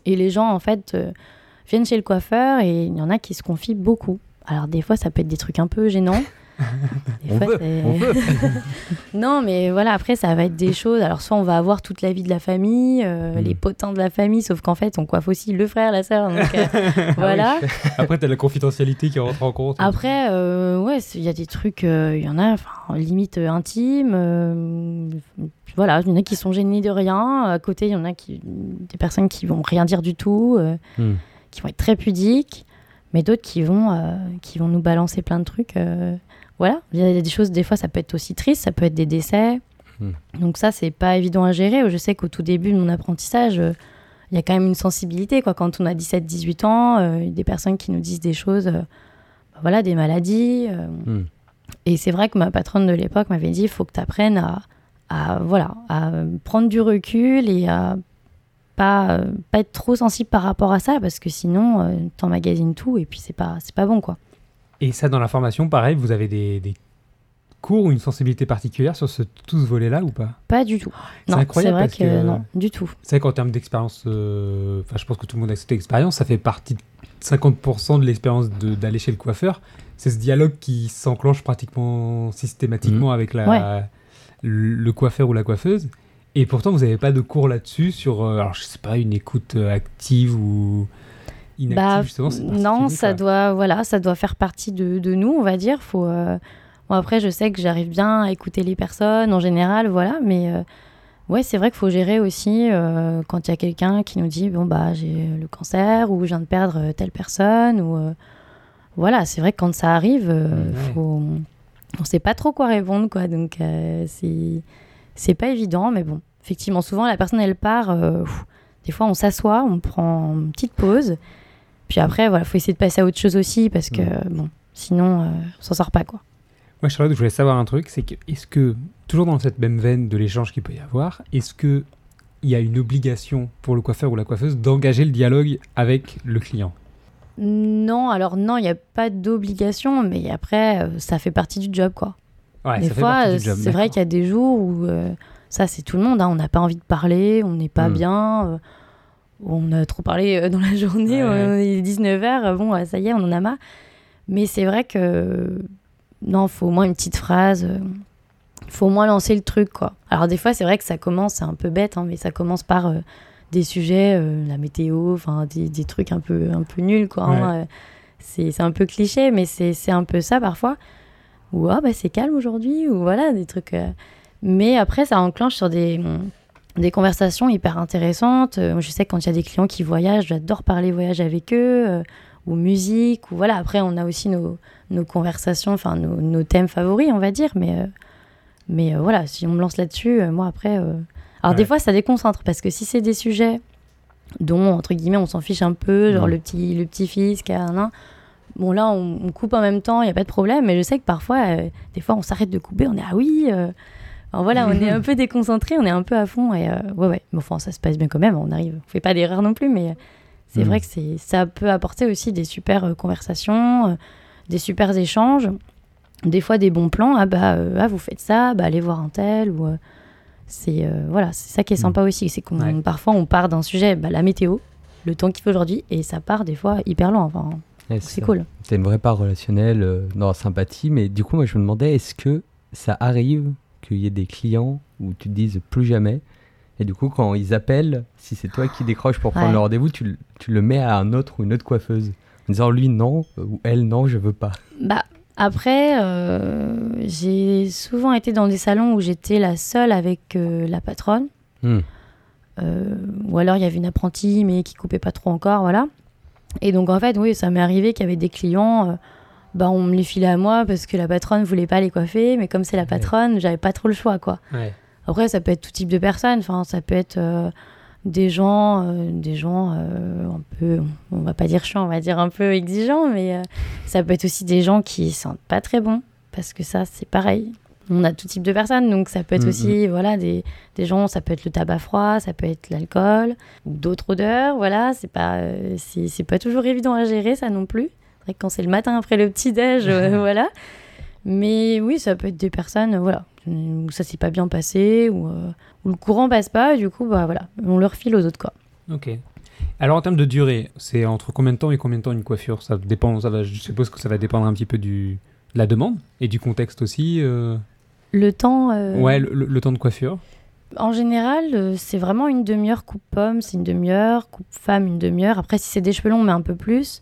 et les gens, en fait, euh, viennent chez le coiffeur et il y en a qui se confient beaucoup. Alors, des fois, ça peut être des trucs un peu gênants. Des On fois, veut, on veut. non, mais voilà, après, ça va être des choses. Alors, soit on va avoir toute la vie de la famille, euh, Mm. les potins de la famille, sauf qu'en fait, on coiffe aussi le frère, la sœur. Donc, euh, Ah voilà. Après, t'as la confidentialité qui rentre en compte. Après, euh, ouais, il y a des trucs, euh, il y en a, limite euh, intimes. euh, voilà, il y en a qui sont gênés de rien. À côté, il y en a qui, des personnes qui vont rien dire du tout, euh, Hmm. qui vont être très pudiques, mais d'autres qui vont, euh, qui vont nous balancer plein de trucs. Voilà, il y a des choses, des fois, ça peut être aussi triste, ça peut être des décès. Hmm. Donc ça, c'est pas évident à gérer. Je sais qu'au tout début de mon apprentissage, euh, il y a quand même une sensibilité. Quoi. Quand on a 17-18 ans, euh, des personnes qui nous disent des choses, euh, bah voilà, des maladies. euh, Hmm. et c'est vrai que ma patronne de l'époque m'avait dit, il faut que tu apprennes à, à, voilà, à prendre du recul et à pas, pas être trop sensible par rapport à ça, parce que sinon, euh, t'emmagasines tout et puis c'est pas, pas bon, quoi. Et ça, dans la formation, pareil, vous avez des, des cours ou une sensibilité particulière sur ce, tout ce volet-là ou pas? Pas du tout. C'est Non, c'est incroyable vrai parce que, que- non, du tout. C'est vrai qu'en termes d'expérience, euh, enfin, je pense que tout le monde a cette expérience, ça fait partie de 50% de l'expérience d'aller chez le coiffeur. C'est ce dialogue qui s'enclenche pratiquement systématiquement avec la, le, le coiffeur ou la coiffeuse. Et pourtant, vous n'avez pas de cours là-dessus sur, euh, alors je sais pas, une écoute euh, active ou inactive, Bah, justement. non, ça doit, voilà, ça doit faire partie de, de nous, on va dire. Faut, euh, bon, après, je sais que j'arrive bien à écouter les personnes en général, voilà, mais euh, ouais, c'est vrai qu'il faut gérer aussi euh, quand il y a quelqu'un qui nous dit bon bah j'ai le cancer ou je viens de perdre telle personne ou voilà, c'est vrai que quand ça arrive, Ouais. faut, on sait pas trop quoi répondre, quoi. Donc c'est c'est pas évident, mais bon, effectivement, souvent la personne elle part. des fois, on s'assoit, on prend une petite pause. Puis après, voilà, faut essayer de passer à autre chose aussi parce que, bon, sinon, euh, on s'en sort pas, quoi. Moi, Charlotte, je voulais savoir un truc, c'est que est-ce que, toujours dans cette même veine de l'échange qu'il peut y avoir, est-ce que il y a une obligation pour le coiffeur ou la coiffeuse d'engager le dialogue avec le client? Non, alors non, il n'y a pas d'obligation, mais après, euh, ça fait partie du job, quoi. Ouais, des ça fait fois, partie euh, du job, c'est vrai qu'il y a des jours où, euh, ça, c'est tout le monde, hein, on n'a pas envie de parler, on n'est pas Mm. bien, euh, on a trop parlé euh, dans la journée, Ouais, on est 19h, bon, euh, ça y est, on en a marre. Mais c'est vrai que, non, faut au moins une petite phrase, euh, faut au moins lancer le truc, quoi. Alors des fois, c'est vrai que ça commence, c'est un peu bête, hein, mais ça commence par euh, des sujets, euh, la météo, enfin, des, des trucs un peu, un peu nuls, quoi. hein, c'est un peu cliché, mais c'est un peu ça parfois. ou ah bah c'est calme aujourd'hui, ou voilà, des trucs. euh. Mais après, ça enclenche sur des, des conversations hyper intéressantes. Euh, je sais que quand il y a des clients qui voyagent, j'adore parler voyage avec eux, euh, ou musique, ou voilà. Après, on a aussi nos, nos conversations, enfin nos, nos thèmes favoris, on va dire, mais, euh, mais voilà, si on me lance là-dessus, moi après. Alors, des fois, ça déconcentre, parce que si c'est des sujets dont, entre guillemets, on s'en fiche un peu, genre le petit, le petit fils qui a un nain. Bon, là, on, on coupe en même temps, il n'y a pas de problème, mais je sais que parfois, euh, des fois, on s'arrête de couper, on est ah oui. euh, alors voilà, on est un peu déconcentré, on est un peu à fond, et euh, ouais, ouais, mais enfin, ça se passe bien quand même, on arrive, on fait pas d'erreur non plus, mais euh, c'est vrai que c'est, ça peut apporter aussi des super euh, conversations, euh, des super échanges, des fois des bons plans, ah bah, ah, vous faites ça, bah, allez voir un tel, ou. c'est voilà, c'est ça qui est sympa aussi, c'est qu'on Ouais. parfois on part d'un sujet, bah, la météo, le temps qu'il fait aujourd'hui, et ça part des fois hyper loin. Enfin, Ouais, c'est cool. C'est une vraie part relationnelle, dans la sympathie. Mais du coup, moi, je me demandais, est-ce que ça arrive qu'il y ait des clients où tu te dises plus jamais Et du coup, quand ils appellent, si c'est toi qui décroches pour prendre Ouais. le rendez-vous, tu, le- tu le mets à un autre ou une autre coiffeuse. En disant, lui, non, ou elle, non, je veux pas. Bah après, euh, j'ai souvent été dans des salons où j'étais la seule avec euh, la patronne, Hmm. Euh, ou alors il y avait une apprentie mais qui coupait pas trop encore, voilà. Et donc en fait, oui, ça m'est arrivé qu'il y avait des clients. Bah, on me les filait à moi parce que la patronne voulait pas les coiffer, mais comme c'est la patronne, j'avais pas trop le choix, quoi. Ouais. Après, ça peut être tout type de personnes. Enfin, ça peut être euh, des gens, euh, des gens euh, un peu, on va pas dire chiants, on va dire un peu exigeants, mais ça peut être aussi des gens qui sentent pas très bon, parce que ça, c'est pareil. On a tout type de personnes, donc ça peut être Mhm. aussi, voilà, des, des gens, ça peut être le tabac froid, ça peut être l'alcool, d'autres odeurs, voilà, c'est pas, c'est pas toujours évident à gérer, ça non plus. C'est vrai que quand c'est le matin après le petit-déj, euh, voilà. Mais oui, ça peut être des personnes, euh, voilà, où ça s'est pas bien passé, ou euh, où le courant passe pas, et du coup, bah voilà, on le refile aux autres, quoi. Ok. Alors en termes de durée, c'est entre combien de temps et combien de temps une coiffure? Ça dépend. Ça va, je suppose que ça va dépendre un petit peu du de la demande et du contexte aussi. euh, Le temps, euh, Ouais, le, le- le temps de coiffure. en général, c'est vraiment une demi-heure coupe pomme, c'est une demi-heure, coupe femme, une demi-heure. Après, si c'est des cheveux longs, mais un peu plus.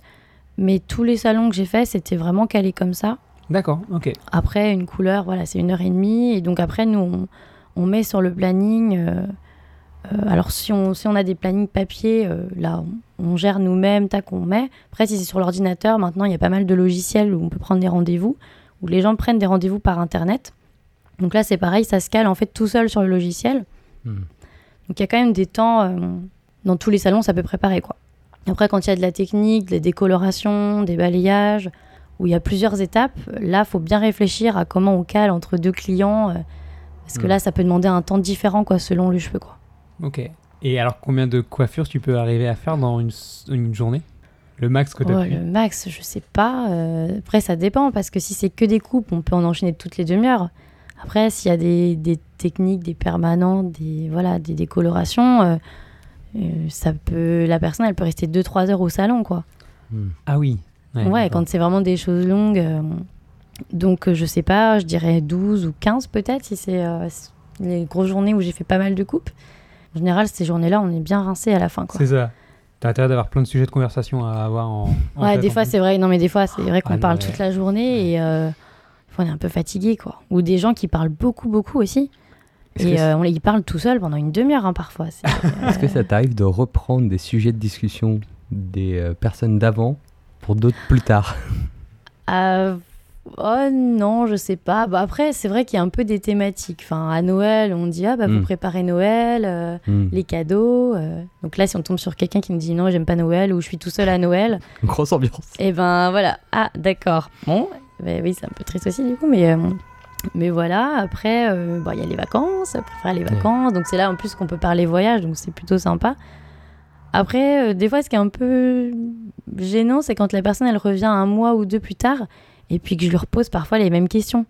Mais tous les salons que j'ai fait, c'était vraiment calé comme ça. D'accord. Ok. Après, une couleur, voilà, c'est une heure et demie. Et donc après, nous, on, on met sur le planning. euh, euh, alors, si on, si on a des plannings papier, euh, là, on, on gère nous-mêmes, tac, on met. Après, si c'est sur l'ordinateur, maintenant, il y a pas mal de logiciels où on peut prendre des rendez-vous, où les gens prennent des rendez-vous par Internet. Donc là, c'est pareil, ça se cale en fait tout seul sur le logiciel. Hmm. Donc il y a quand même des temps, euh, dans tous les salons, ça peut préparer quoi. Après, quand il y a de la technique, des décolorations, des balayages, où il y a plusieurs étapes, là, faut bien réfléchir à comment on cale entre deux clients, euh, parce que Mm. là, ça peut demander un temps différent quoi, selon les cheveux quoi. Ok. Et alors, combien de coiffures tu peux arriver à faire dans une, journée? Le max que tu as Oh, le max, je sais pas. euh, après, ça dépend, parce que si c'est que des coupes, on peut en enchaîner toutes les demi-heures. Après, s'il y a des, des techniques, des permanents, des, voilà, des décolorations, euh, euh, ça peut, la personne, elle peut rester 2-3 heures au salon, quoi. Hmm. Ah oui. Ouais, quand c'est vraiment des choses longues. euh, donc, euh, je sais pas, je dirais 12 ou 15 peut-être, si c'est euh, les grosses journées où j'ai fait pas mal de coupes. En général, ces journées-là, on est bien rincé à la fin, quoi. C'est ça. T'as intérêt d'avoir plein de sujets de conversation à avoir en. en Ouais, des fois, c'est vrai. Non, mais des fois, c'est vrai qu'on Ah parle toute la journée et euh, des fois, on est un peu fatigué, quoi. Ou des gens qui parlent beaucoup, beaucoup aussi. Et euh, on les parlent tout seul pendant une demi-heure, hein, parfois. Est-ce que ça t'arrive de reprendre des sujets de discussion des euh, personnes d'avant pour d'autres plus tard? Euh, oh non, je sais pas. Bah, après, c'est vrai qu'il y a un peu des thématiques. Enfin, à Noël, on dit ah bah vous Mm. préparez Noël, euh, Hmm. les cadeaux. Donc là, si on tombe sur quelqu'un qui nous dit non, j'aime pas Noël ou je suis tout seul à Noël, Grosse ambiance. et ben voilà. Ah d'accord. Bon, ben oui, c'est un peu triste aussi du coup, mais mais voilà. Après, euh, bon, il y a les vacances, préférer les Ouais. vacances. Donc c'est là en plus qu'on peut parler voyage, donc c'est plutôt sympa. Après, euh, des fois, ce qui est un peu gênant, c'est quand la personne elle revient un mois ou deux plus tard et puis que je lui repose parfois les mêmes questions.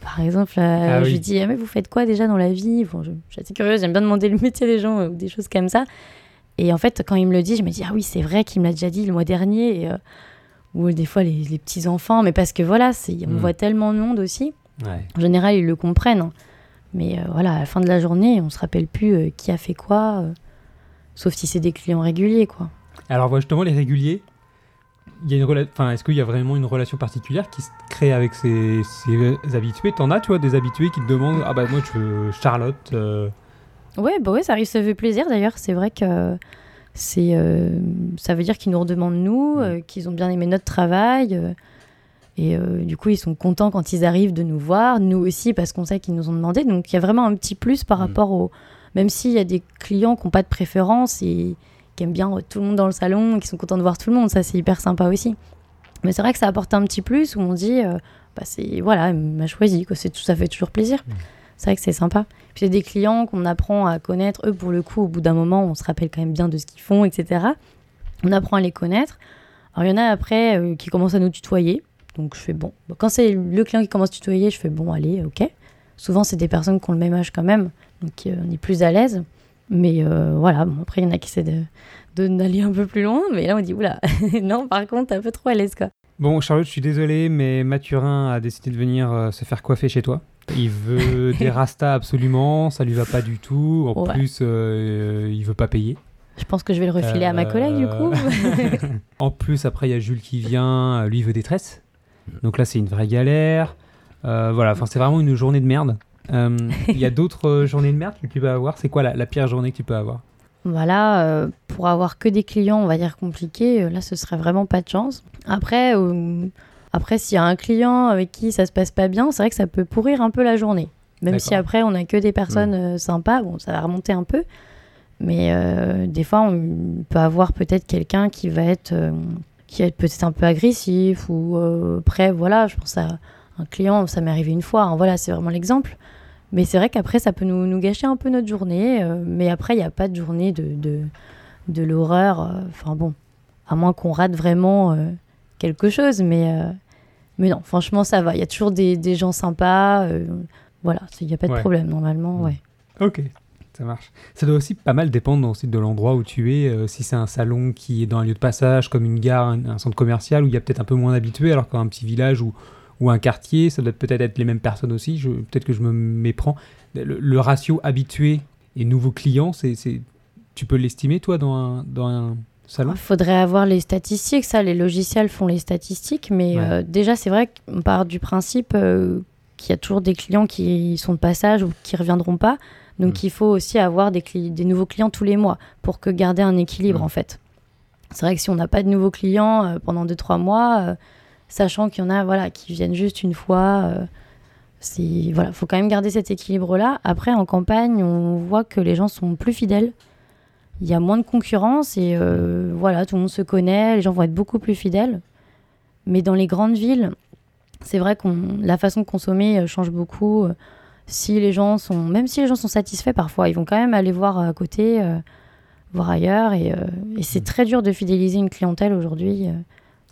Par exemple, euh, Ah je oui. lui dis ah, mais vous faites quoi déjà dans la vie? Bon, je, je suis assez curieuse, j'aime bien demander le métier des gens euh, ou des choses comme ça. Et en fait, quand il me le dit, je me dis ah oui, c'est vrai qu'il me l'a déjà dit le mois dernier. Et, euh, ou des fois les, les petits enfants, mais parce que voilà, c'est, on Mm. voit tellement de monde aussi. Ouais. En général, ils le comprennent. Mais euh, voilà, à la fin de la journée, on se rappelle plus euh, qui a fait quoi, euh, sauf si c'est des clients réguliers, quoi. Alors, justement, les réguliers, il y a une rela- enfin, est-ce qu'il y a vraiment une relation particulière qui se crée avec ces, ces habitués? T'en as, tu vois, des habitués qui te demandent Ah bah moi je veux Charlotte. Ouais, bah ouais, ça arrive, ça fait plaisir d'ailleurs. C'est vrai que c'est, ça veut dire qu'ils nous redemandent nous, qu'ils ont bien aimé notre travail. Et euh, du coup, ils sont contents quand ils arrivent de nous voir, nous aussi, parce qu'on sait qu'ils nous ont demandé. Donc il y a vraiment un petit plus par Mm. rapport au. Même s'il y a des clients qui n'ont pas de préférence et qui aiment bien euh, tout le monde dans le salon, et qui sont contents de voir tout le monde, ça c'est hyper sympa aussi. Mais c'est vrai que ça apporte un petit plus où on dit, euh, bah c'est voilà, elle m'a choisi, quoi. Tout, ça fait toujours plaisir. Mm. C'est vrai que c'est sympa. Puis il y a des clients qu'on apprend à connaître. Eux, pour le coup, au bout d'un moment, on se rappelle quand même bien de ce qu'ils font, etc. On apprend à les connaître. Alors il y en a après euh, qui commencent à nous tutoyer. Donc je fais bon. Quand c'est le client qui commence à tutoyer, je fais bon, allez, ok. Souvent, c'est des personnes qui ont le même âge quand même. Donc euh, on est plus à l'aise. Mais euh, voilà, bon, après, il y en a qui essaient de de- d'aller un peu plus loin. Mais là, on dit, oula, non, par contre, t'es un peu trop à l'aise, quoi. Bon, Charlotte, je suis désolé, mais Mathurin a décidé de venir euh, se faire coiffer chez toi. Il veut des rastas absolument, ça lui va pas du tout. En Ouais. plus, il veut pas payer. Je pense que je vais le refiler à ma collègue, du coup. En plus, après, il y a Jules qui vient, lui il veut des tresses. Donc là, c'est une vraie galère. Euh, voilà, enfin, c'est vraiment une journée de merde. Euh, Il y a d'autres euh, journées de merde que tu peux avoir? C'est quoi la, la pire journée que tu peux avoir? Voilà, euh, pour avoir que des clients, on va dire compliqués, là, ce serait vraiment pas de chance. Après, après s'il y a un client avec qui ça se passe pas bien, c'est vrai que ça peut pourrir un peu la journée. Même si après, on a que des personnes euh, sympas, bon, ça va remonter un peu. Mais des fois, on peut avoir peut-être quelqu'un qui va être, qui être peut-être un peu agressif ou euh, après, voilà, je pense à un client, ça m'est arrivé une fois, hein, voilà, c'est vraiment l'exemple. Mais c'est vrai qu'après, ça peut nous, nous gâcher un peu notre journée. euh, mais après, il n'y a pas de journée de, de, de l'horreur. euh, Enfin bon, à moins qu'on rate vraiment euh, quelque chose. Mais, mais non, franchement, ça va. Il y a toujours des, des gens sympas. voilà, il n'y a pas de Ouais. problème normalement. Mm. Ouais. Ok, ça marche. Ça doit aussi pas mal dépendre aussi de l'endroit où tu es. euh, si c'est un salon qui est dans un lieu de passage, comme une gare, un, un centre commercial, où il y a peut-être un peu moins d'habitués, alors qu'un petit village ou, ou un quartier, ça doit peut-être être les mêmes personnes aussi. Je- Peut-être que je me méprends. Le, le ratio habitué et nouveau client, c'est, c'est- tu peux l'estimer, toi, dans un, dans un salon? Il faudrait avoir les statistiques, ça, les logiciels font les statistiques, mais Ouais. euh, déjà, c'est vrai qu'on part du principe euh, qu'il y a toujours des clients qui sont de passage ou qui reviendront pas. Donc, Mm. il faut aussi avoir des, nouveaux clients tous les mois pour que garder un équilibre, Mm. en fait. C'est vrai que si on n'a pas de nouveaux clients euh, pendant 2-3 mois, euh, sachant qu'il y en a voilà, qui viennent juste une fois, euh, c'est voilà, faut quand même garder cet équilibre-là. Après, en campagne, on voit que les gens sont plus fidèles il y a moins de concurrence et euh, voilà, tout le monde se connaît, les gens vont être beaucoup plus fidèles. Mais dans les grandes villes, c'est vrai que la façon de consommer euh, change beaucoup. Si les gens sont, même si les gens sont satisfaits parfois, ils vont quand même aller voir à côté, euh, voir ailleurs. Et, euh, et c'est très dur de fidéliser une clientèle aujourd'hui. Euh,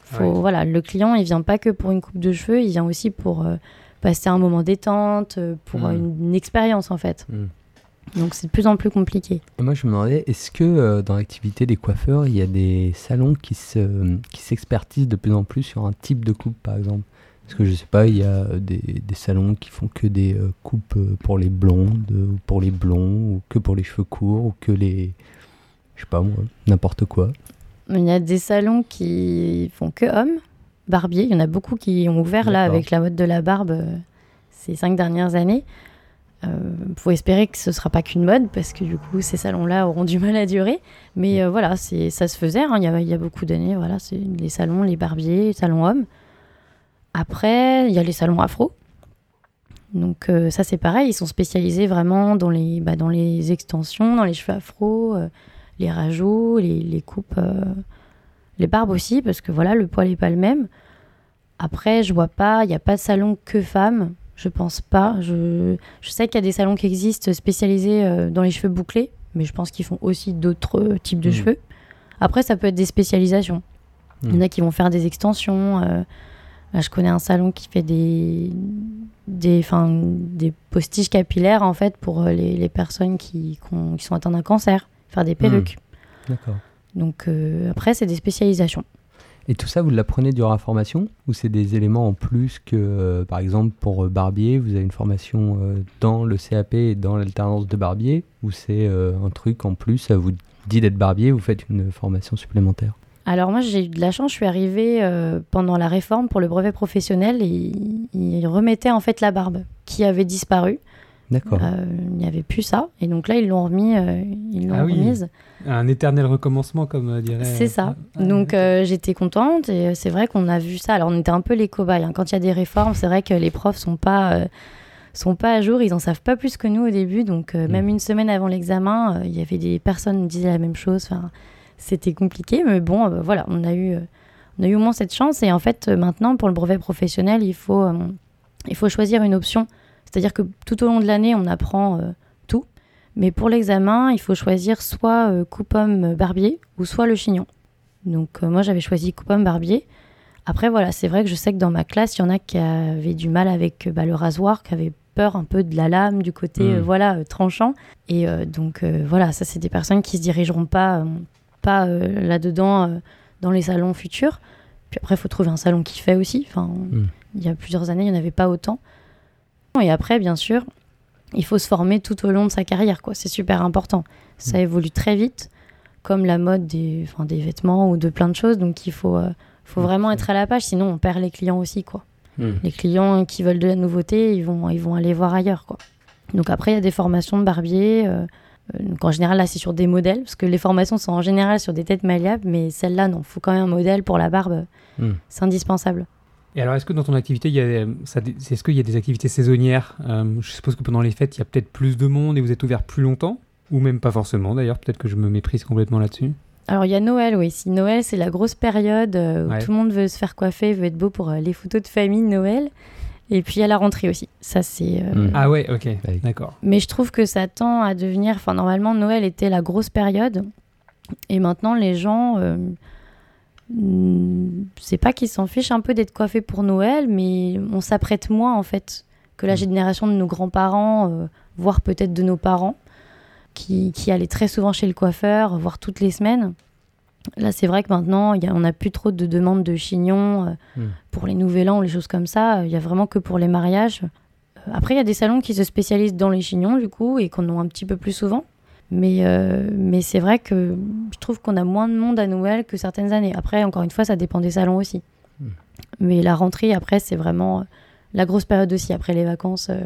faut- Ouais. Voilà, le client, il vient pas que pour une coupe de cheveux, il vient aussi pour euh, passer un moment détente, pour Mm. une, une expérience en fait. Mm. Donc c'est de plus en plus compliqué. Et moi, je me demandais, est-ce que euh, dans l'activité des coiffeurs, il y a des salons qui se, qui s'expertisent de plus en plus sur un type de coupe, par exemple? Parce que je sais pas, il y a des, des salons qui font que des euh, coupes euh, pour les blondes, euh, ou pour les blonds, ou que pour les cheveux courts, ou que les. Je sais pas moi, n'importe quoi. Il y a des salons qui font que hommes, barbiers. Il y en a beaucoup qui ont ouvert là avec la mode de la barbe euh, ces cinq dernières années. Il faut espérer que ce ne sera pas qu'une mode parce que du coup ces salons-là auront du mal à durer. Mais euh, voilà, ça se faisait. hein, Il y, a, il y a beaucoup d'années. Voilà, c'est les salons, les barbiers, les salons hommes. Après, il y a les salons afro. Donc euh, ça c'est pareil, ils sont spécialisés vraiment dans les, bah, dans les extensions, dans les cheveux afro, euh, les rajouts, les, les coupes, euh, les barbes aussi, parce que voilà, le poil n'est pas le même. Après, je vois pas, il n'y a pas de salon que femmes, je pense pas. Je, je sais qu'il y a des salons qui existent spécialisés dans les cheveux bouclés, mais je pense qu'ils font aussi d'autres types de Mhm. cheveux. Après, ça peut être des spécialisations. Il y en Mhm. a qui vont faire des extensions. Là, je connais un salon qui fait des, des, enfin, des postiches capillaires en fait pour euh, les, les personnes qui, qui ont- qui sont atteintes d'un cancer, faire des perruques. D'accord. Donc euh, après, c'est des spécialisations. Et tout ça, vous l'apprenez durant la formation Ou c'est des éléments en plus que, euh, par exemple, pour euh, barbier, vous avez une formation dans le CAP et dans l'alternance de barbier Ou c'est un truc en plus, ça vous dit d'être barbier, vous faites une formation supplémentaire? Alors moi j'ai eu de la chance, je suis arrivée euh, pendant la réforme pour le brevet professionnel et ils remettaient en fait la barbe qui avait disparu. D'accord. Euh, il n'y avait plus ça et donc là ils l'ont remis, euh, ils l'ont Ah oui. remise. Un éternel recommencement, comme dirait. C'est ça. Ah, Donc euh, j'étais contente et c'est vrai qu'on a vu ça. Alors on était un peu les cobayes. hein. Quand il y a des réformes, c'est vrai que les profs sont pas euh, sont pas à jour. Ils en savent pas plus que nous au début. Donc euh, Mm. même une semaine avant l'examen, euh, il y avait des personnes qui disaient la même chose. Enfin, c'était compliqué, mais bon, euh, voilà, on a eu euh, on a eu au moins cette chance. Et en fait, euh, maintenant pour le brevet professionnel, il faut il faut choisir une option. C'est-à-dire que tout au long de l'année, on apprend tout. Mais pour l'examen, il faut choisir soit coupe-homme barbier ou soit le chignon. Donc moi, j'avais choisi coupe-homme barbier. Après, voilà, c'est vrai que je sais que dans ma classe, il y en a qui avaient du mal avec bah, le rasoir, qui avaient peur un peu de la lame, du côté Mm. euh, voilà euh, tranchant. Et euh, donc voilà, ça, c'est des personnes qui se dirigeront pas, pas euh, là-dedans euh, dans les salons futurs. Puis après, il faut trouver un salon qui fait aussi. Enfin, il y a plusieurs années, il n'y en avait pas autant. Et après, bien sûr, il faut se former tout au long de sa carrière, quoi. C'est super important. Ça Mm. évolue très vite, comme la mode des, enfin, des vêtements ou de plein de choses. Donc, il faut, euh, faut Mm, vraiment être à la page, sinon on perd les clients aussi, quoi. Hmm. Les clients qui veulent de la nouveauté, ils vont, ils vont aller voir ailleurs, quoi. Donc après, il y a des formations de barbier. euh, donc en général, là, c'est sur des modèles, parce que les formations sont en général sur des têtes malléables, mais celle-là, non, faut quand même un modèle pour la barbe. Hmm. C'est indispensable. Et alors, est-ce que dans ton activité, il y a, euh, est-ce qu'il y a des activités saisonnières Euh, Je suppose que pendant les fêtes, il y a peut-être plus de monde et vous êtes ouvert plus longtemps? Ou même pas forcément, d'ailleurs. Peut-être que je me méprise complètement là-dessus. Alors il y a Noël, oui. Si Noël, c'est la grosse période euh, où Ouais. tout le monde veut se faire coiffer, veut être beau pour euh, les photos de famille de Noël. Et puis a la rentrée aussi. Ça, c'est. euh, Hmm. Ah ouais, ok, d'accord. Mais je trouve que ça tend à devenir. Enfin, normalement, Noël était la grosse période. Et maintenant, les gens. euh, hmm, c'est pas qu'ils s'en fichent un peu d'être coiffés pour Noël, mais on s'apprête moins, en fait, que la Mm. génération de nos grands-parents, euh, voire peut-être de nos parents, qui, qui allaient très souvent chez le coiffeur, voire toutes les semaines. Là, c'est vrai que maintenant, il y a- on n'a plus trop de demandes de chignons euh, Mm. pour les nouvel an ou les choses comme ça. Il y a vraiment que pour les mariages. Euh, Après, il y a des salons qui se spécialisent dans les chignons, du coup, et qu'on en a un petit peu plus souvent. Mais, euh, mais c'est vrai que je trouve qu'on a moins de monde à Noël que certaines années. Après, encore une fois, ça dépend des salons aussi. Mm. Mais la rentrée, après, c'est vraiment la grosse période aussi. Après les vacances, euh,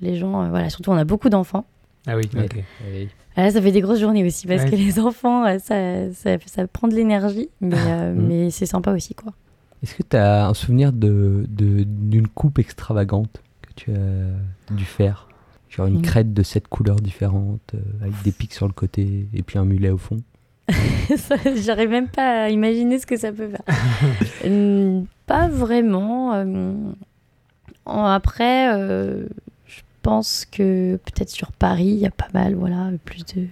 les gens, euh, voilà, surtout on a beaucoup d'enfants. Ah oui, ok. Oui. Ah, Là, ça fait des grosses journées aussi parce Ouais. que les enfants, euh, ça, ça, ça prend de l'énergie, mais, euh, Mm. mais c'est sympa aussi, quoi. Est-ce que tu as un souvenir de, de- d'une coupe extravagante que tu as dû faire? Genre une Mm. crête de sept couleurs différentes, euh, avec des pics sur le côté et puis un mulet au fond? J'arrive même pas à imaginer ce que ça peut faire. Hum, pas vraiment. euh, en- après, pense que peut-être sur Paris, il y a pas mal, voilà, plus de,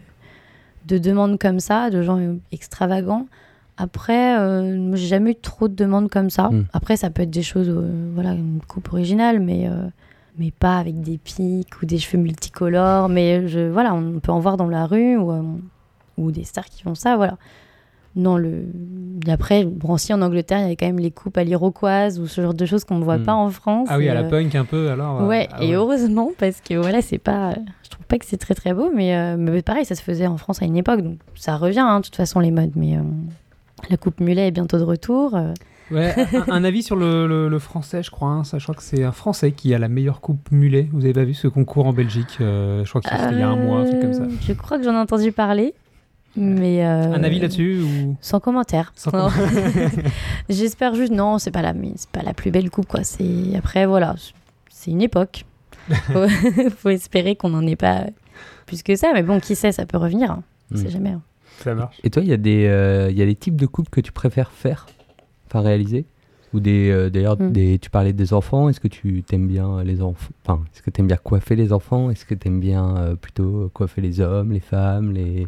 de demandes comme ça, de gens extravagants. Après, euh, j'ai jamais eu trop de demandes comme ça. Mm. Après, ça peut être des choses, euh, voilà, une coupe originale, mais, euh, mais pas avec des pics ou des cheveux multicolores. Mais je, voilà, on peut en voir dans la rue ou, euh, ou des stars qui font ça, voilà. Non, le... et après, aussi en Angleterre, il y avait quand même les coupes à l'iroquoise ou ce genre de choses qu'on ne voit Mm. pas en France. Ah oui, à la euh, punk un peu alors. euh, Ouais, ah et heureusement, parce que voilà, c'est pas. Je trouve pas que c'est très très beau, mais, euh, mais pareil, ça se faisait en France à une époque, donc ça revient, hein, de toute façon, les modes. Mais euh, la coupe mulet est bientôt de retour. Ouais, un, un avis sur le, le- le français, je crois. hein. Ça, je crois que c'est un français qui a la meilleure coupe mulet. Vous avez pas vu ce concours en Belgique Je crois que c'était il y a un mois, un truc comme ça. Je crois que j'en ai entendu parler, mais. euh, Un avis là-dessus ou... Sans commentaire. Sans. J'espère juste, non, c'est pas la, c'est pas la plus belle coupe, quoi. C'est après, voilà, c'est une époque. faut, faut espérer qu'on n'en ait pas plus que ça, mais bon, qui sait, ça peut revenir. hein. On sait Mm. jamais. hein. Ça marche. Et toi, il y, a des, euh, il y a des types de coupes que tu préfères faire, enfin réaliser? Ou des, euh, d'ailleurs, Mm. des, tu parlais des enfants, est-ce que tu t'aimes bien les enfants Enfin, est-ce que tu aimes bien coiffer les enfants? Est-ce que tu aimes bien euh, plutôt coiffer les hommes, les femmes les...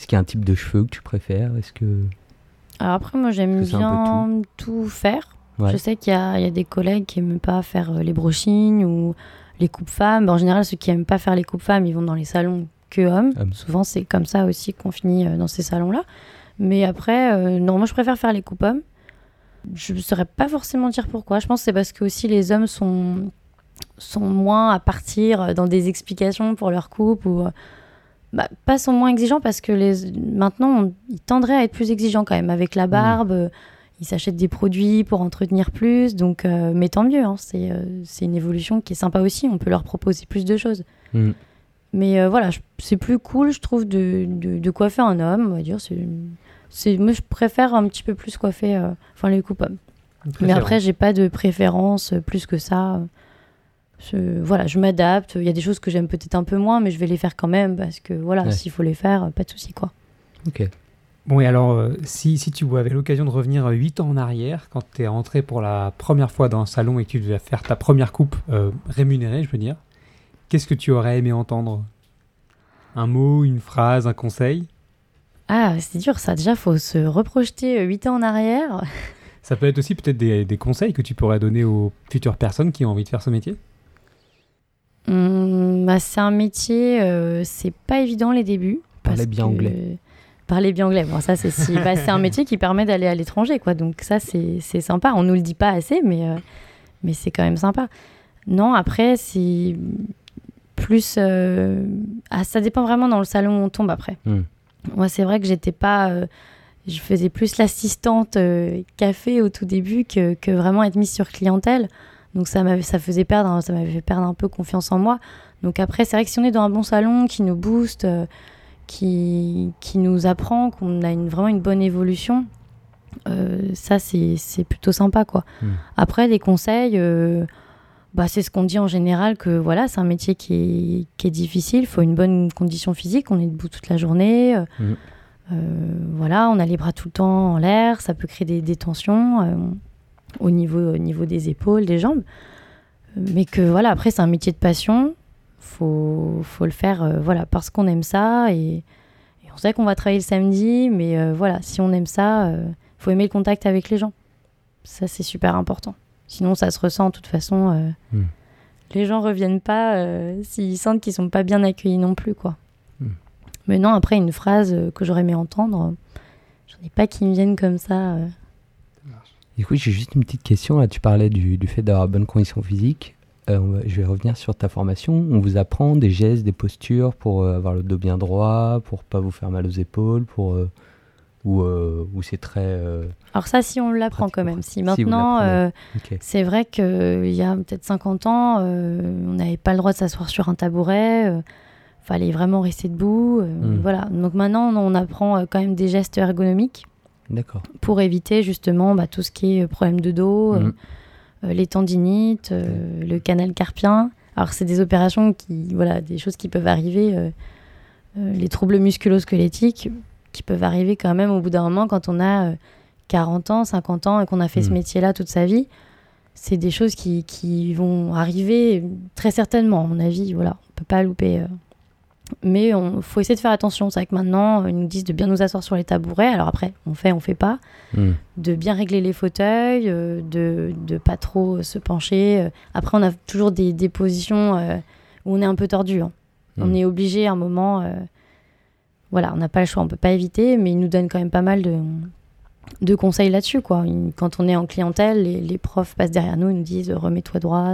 Est-ce qu'il y a un type de cheveux que tu préfères? Est-ce que... Alors après, moi, j'aime bien tout? faire. Ouais. Je sais qu'il y a, il y a des collègues qui aiment pas faire euh, les brochines ou les coupes femmes. En général, ceux qui aiment pas faire les coupes femmes, ils vont dans les salons que hommes. Souvent, c'est comme ça aussi qu'on finit euh, dans ces salons-là. Mais après, euh, non, moi, je préfère faire les coupes hommes. Je ne saurais pas forcément dire pourquoi. Je pense que c'est parce que aussi les hommes sont, sont moins à partir dans des explications pour leur coupe ou, bah, pas sont moins exigeants parce que les... maintenant, on- ils tendraient à être plus exigeants quand même. Avec la barbe, euh, ils s'achètent des produits pour entretenir plus. Donc, euh, mais tant mieux, hein, c'est euh, c'est une évolution qui est sympa aussi. On peut leur proposer plus de choses. Mm. Mais euh, voilà, je- c'est plus cool, je trouve, de, de, de coiffer un homme, on va dire. C'est, c'est, moi, je préfère un petit peu plus coiffer enfin, les coupes hommes. Mais après, j'ai pas de préférence plus que ça. Je, voilà, je m'adapte. Il y a des choses que j'aime peut-être un peu moins, mais je vais les faire quand même parce que voilà, Ouais. s'il faut les faire, euh, pas de souci quoi. Ok. Bon, et alors, euh, si, si tu avais l'occasion de revenir 8 ans en arrière, quand tu es rentré pour la première fois dans un salon et que tu devais faire ta première coupe euh, rémunérée, je veux dire, qu'est-ce que tu aurais aimé entendre? Un mot, une phrase, un conseil? Ah, c'est dur ça. Déjà, faut se reprojeter 8 ans en arrière. Ça peut être aussi peut-être des, des conseils que tu pourrais donner aux futures personnes qui ont envie de faire ce métier? Hum, bah, c'est un métier, euh, c'est pas évident les débuts. Parlez parce bien que- anglais. Parler bien anglais. Bon, ça, c'est si... bah, c'est un métier qui permet d'aller à l'étranger, quoi. Donc, ça, c'est c'est sympa. On nous le dit pas assez, mais, euh, mais c'est quand même sympa. Non, après, c'est plus. euh, Ah, ça dépend vraiment dans le salon où on tombe après. Hmm. Moi, c'est vrai que j'étais pas. Je faisais plus l'assistante café au tout début que, que vraiment être mise sur clientèle. Donc ça m'avait, ça faisait perdre, ça m'avait fait perdre un peu confiance en moi. Donc après, c'est vrai que si on est dans un bon salon qui nous booste, euh, qui, qui nous apprend, qu'on a une, vraiment une bonne évolution, euh, ça c'est, c'est plutôt sympa quoi. Mm. Après, les conseils, euh, bah, c'est ce qu'on dit en général que voilà, c'est un métier qui est, qui est difficile, il faut une bonne condition physique, on est debout toute la journée. euh, Mm. euh, voilà, on a les bras tout le temps en l'air, ça peut créer des, des tensions au, niveau, au niveau des épaules, des jambes. Euh, Mais que voilà, après, c'est un métier de passion. Faut, faut le faire euh, voilà, parce qu'on aime ça. Et, et on sait qu'on va travailler le samedi, mais euh, voilà, si on aime ça, il faut aimer le contact avec les gens. Ça, c'est super important. Sinon, ça se ressent de toute façon. euh, Mm. Les gens reviennent pas euh, s'ils sentent qu'ils sont pas bien accueillis non plus, quoi. Mm. Mais non, après, une phrase euh, que j'aurais aimé entendre, euh, j'en ai pas qui me viennent comme ça. Écoute, j'ai juste une petite question. Là, tu parlais du, du fait d'avoir bonne condition physique. Euh, je vais revenir sur ta formation. On vous apprend des gestes, des postures pour euh, avoir le dos bien droit, pour pas vous faire mal aux épaules, pour euh, ou, ou c'est très. Alors ça, si on l'apprend quand même. Si maintenant, c'est vrai qu'il y a peut-être 50 ans, on n'avait pas le droit de s'asseoir sur un tabouret. fallait vraiment rester debout. euh, Mm. Voilà. Donc maintenant, on apprend quand même des gestes ergonomiques D'accord. pour éviter justement bah, tout ce qui est problème de dos, euh, les tendinites, euh, le canal carpien. Alors c'est des opérations qui, voilà, des choses qui peuvent arriver, euh, les troubles musculo-squelettiques qui peuvent arriver quand même au bout d'un moment quand on a euh, 40 ans, 50 ans et qu'on a fait ce Mhm. métier-là toute sa vie. C'est des choses qui, qui vont arriver très certainement, à mon avis. Voilà, on peut pas louper. Euh. Mais il faut essayer de faire attention. C'est vrai que maintenant, ils nous disent de bien nous asseoir sur les tabourets. Alors après, on fait, on fait pas Hmm. de bien régler les fauteuils, euh, de de pas trop euh, se pencher. euh. Après, on a toujours des, des positions euh, où on est un peu tordu. hein. On Mm. est obligé à un moment. euh, voilà, on n'a pas le choix, on peut pas éviter, mais ils nous donnent quand même pas mal de, de conseils là-dessus. quoi. Quand on est en clientèle, les, les profs passent derrière nous, ils nous disent euh, remets-toi droit.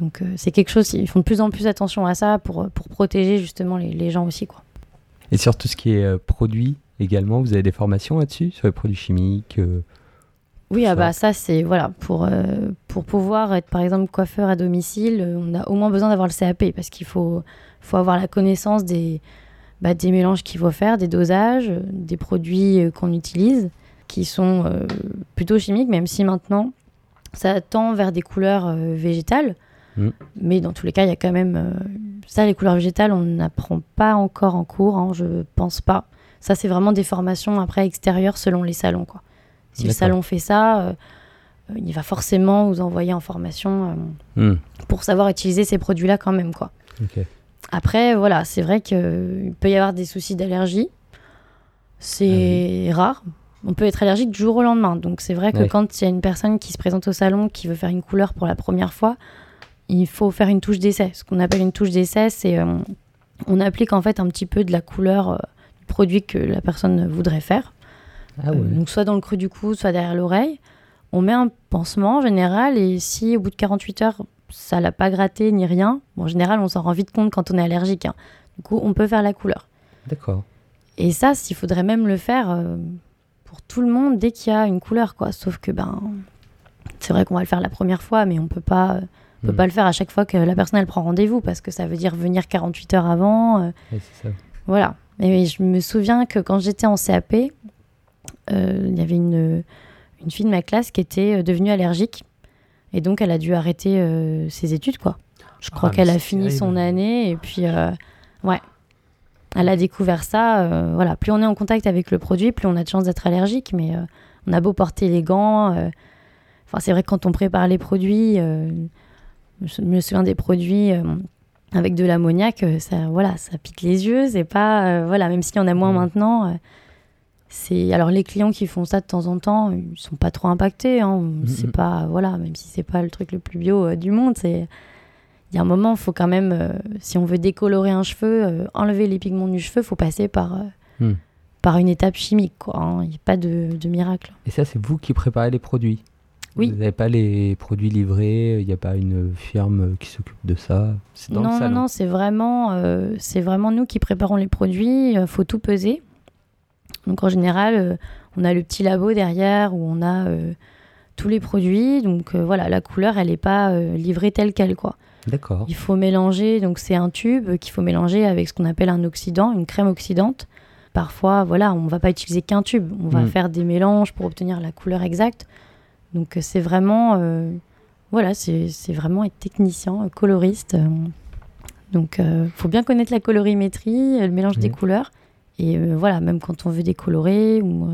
Euh. Donc, euh, c'est quelque chose, ils font de plus en plus attention à ça pour, pour protéger justement les, les gens aussi. quoi. Et sur tout ce qui est euh, produit également, vous avez des formations là-dessus Sur les produits chimiques euh, Oui, ah bah ça c'est voilà pour euh, pour pouvoir être par exemple coiffeur à domicile, euh, on a au moins besoin d'avoir le CAP parce qu'il faut faut avoir la connaissance des bah, des mélanges qu'il faut faire, des dosages, euh, des produits euh, qu'on utilise qui sont euh, plutôt chimiques, même si maintenant ça tend vers des couleurs euh, végétales. Mm. Mais dans tous les cas, il y a quand même euh, ça les couleurs végétales, on n'apprend pas encore en cours, hein, je pense pas. Ça c'est vraiment des formations après extérieures selon les salons quoi. Si le salon fait ça, euh, euh, il va forcément vous envoyer en formation euh, hmm, pour savoir utiliser ces produits-là quand même. quoi. Après, voilà, c'est vrai qu'il peut y avoir des soucis d'allergie. C'est rare. On peut être allergique du jour au lendemain. Donc c'est vrai que quand il y a une personne qui se présente au salon qui veut faire une couleur pour la première fois, il faut faire une touche d'essai. Ce qu'on appelle une touche d'essai, c'est euh, on applique en fait un petit peu de la couleur euh, du produit que la personne voudrait faire. Ah Euh, donc soit dans le creux du cou, soit derrière l'oreille. On met un pansement en général et si au bout de 48 heures ça l'a pas gratté ni rien, bon, en général on s'en rend vite compte quand on est allergique. hein. Du coup, on peut faire la couleur. D'accord. Et ça, il faudrait même le faire euh, pour tout le monde dès qu'il y a une couleur, quoi. Sauf que, ben, c'est vrai qu'on va le faire la première fois, mais on peut pas, on peut Mm. pas le faire à chaque fois que la personne elle prend rendez-vous parce que ça veut dire venir 48 heures avant. euh, ça. voilà. Et je me souviens que quand j'étais en CAP, euh, il y avait une, une fille de ma classe qui était euh, devenue allergique. Et donc, elle a dû arrêter euh, ses études, quoi. Je crois Ah, mais qu'elle a fini son année et puis, ouais. Elle a découvert ça. voilà. Plus on est en contact avec le produit, plus on a de chances d'être allergique. Mais on a beau porter les gants. Enfin, c'est vrai que quand on prépare les produits, euh, je me souviens des produits euh, avec de l'ammoniac, euh, ça, voilà, ça pique les yeux. C'est pas, euh, voilà, même s'il y en a moins Mm. maintenant. euh, c'est alors les clients qui font ça de temps en temps, ils sont pas trop impactés. Hein, C'est Mhm. pas, voilà, même si c'est pas le truc le plus bio euh, du monde, c'est il y a un moment, il faut quand même, si on veut décolorer un cheveu, enlever les pigments du cheveu, faut passer par, Hmm. par une étape chimique. quoi, hein. Il n'y a pas de, de miracle. Et ça, c'est vous qui préparez les produits? Oui. Vous n'avez pas les produits livrés Il n'y a pas une firme qui s'occupe de ça? C'est dans non, le non, salon non, c'est vraiment, euh, c'est vraiment nous qui préparons les produits. Il faut tout peser. Donc en général, euh, on a le petit labo derrière où on a euh, tous les produits. Donc euh, voilà, la couleur, elle n'est pas euh, livrée telle qu'elle, quoi. D'accord. Il faut mélanger, donc c'est un tube qu'il faut mélanger avec ce qu'on appelle un oxydant, une crème oxydante. Parfois, voilà, on va pas utiliser qu'un tube, on va Mm. faire des mélanges pour obtenir la couleur exacte. Donc euh, c'est vraiment, euh, voilà, c'est vraiment être technicien, euh, coloriste. Donc il faut bien connaître la colorimétrie, le mélange des couleurs. Et euh, voilà, même quand on veut décolorer, ou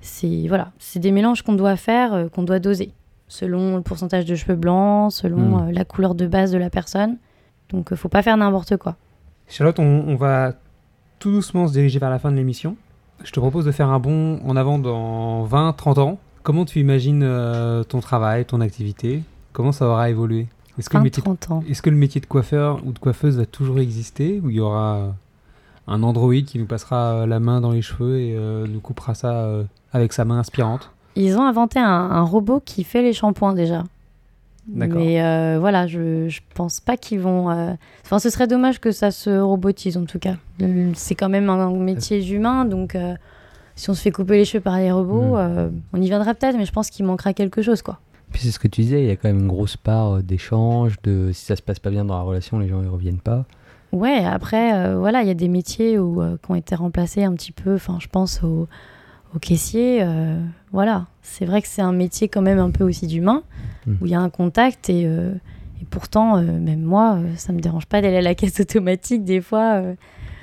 c'est voilà, c'est des mélanges qu'on doit faire, qu'on doit doser selon le pourcentage de cheveux blancs, selon Mm. euh, la couleur de base de la personne. Donc, faut pas faire n'importe quoi. Charlotte, on, on va tout doucement se diriger vers la fin de l'émission. Je te propose de faire un bond en avant dans 20-30 ans. Comment tu imagines euh, ton travail, ton activité? Comment ça aura évolué? Est-ce que, le 20, métier, 30 ans. est-ce que le métier de coiffeur ou de coiffeuse va toujours exister Ou il y aura un androïde qui nous passera euh, la main dans les cheveux et euh, nous coupera ça euh, avec sa main inspirante Ils ont inventé un, un robot qui fait les shampoings déjà. D'accord. Mais euh, voilà, je, je pense pas qu'ils vont. euh, Enfin, ce serait dommage que ça se robotise en tout cas. C'est quand même un métier humain, donc euh, si on se fait couper les cheveux par les robots, Mm. euh, on y viendra peut-être, mais je pense qu'il manquera quelque chose quoi. Puis c'est ce que tu disais, il y a quand même une grosse part euh, d'échange, de si ça se passe pas bien dans la relation, les gens ne reviennent pas. Ouais, après, euh, voilà, il y a des métiers où, euh, qui ont été remplacés un petit peu. Enfin, je pense au, au caissier. euh, voilà, c'est vrai que c'est un métier quand même un peu aussi d'humain, Mm. où il y a un contact et, et pourtant, même moi, ça me dérange pas d'aller à la caisse automatique des fois.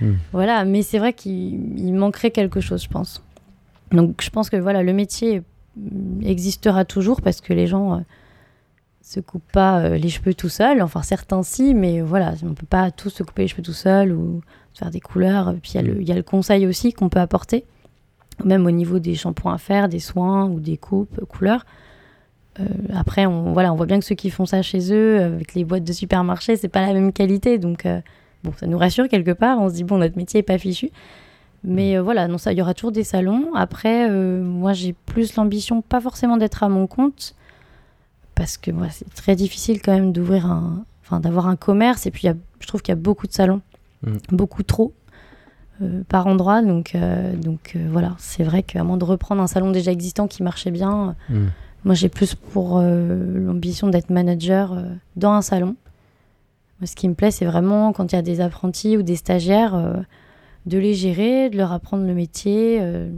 Mm. Voilà, mais c'est vrai qu'il il manquerait quelque chose, je pense. Donc, je pense que voilà, le métier mm, existera toujours parce que les gens. euh, se coupent pas euh, les cheveux tout seuls. Enfin, certains si, mais voilà, on peut pas tous se couper les cheveux tout seul ou faire des couleurs. Puis il y, a le- conseil aussi qu'on peut apporter, même au niveau des shampoings à faire, des soins ou des coupes, couleurs. Euh, après, on, voilà, on voit bien que ceux qui font ça chez eux, avec les boîtes de supermarché, c'est pas la même qualité. Donc, euh, bon, ça nous rassure quelque part. On se dit, bon, notre métier est pas fichu. Mais euh, voilà, non, ça, il y aura toujours des salons. Après, euh, moi, j'ai plus l'ambition, pas forcément d'être à mon compte, parce que moi, c'est très difficile quand même d'ouvrir un, enfin, d'avoir un commerce. Et puis, y a- je trouve qu'il y a beaucoup de salons, Mm. beaucoup trop euh, par endroit. Donc, donc voilà, c'est vrai qu'à moins de reprendre un salon déjà existant qui marchait bien, Mm. moi, j'ai plus pour l'ambition d'être manager dans un salon. Moi, ce qui me plaît, c'est vraiment quand il y a des apprentis ou des stagiaires, de les gérer, de leur apprendre le métier. euh,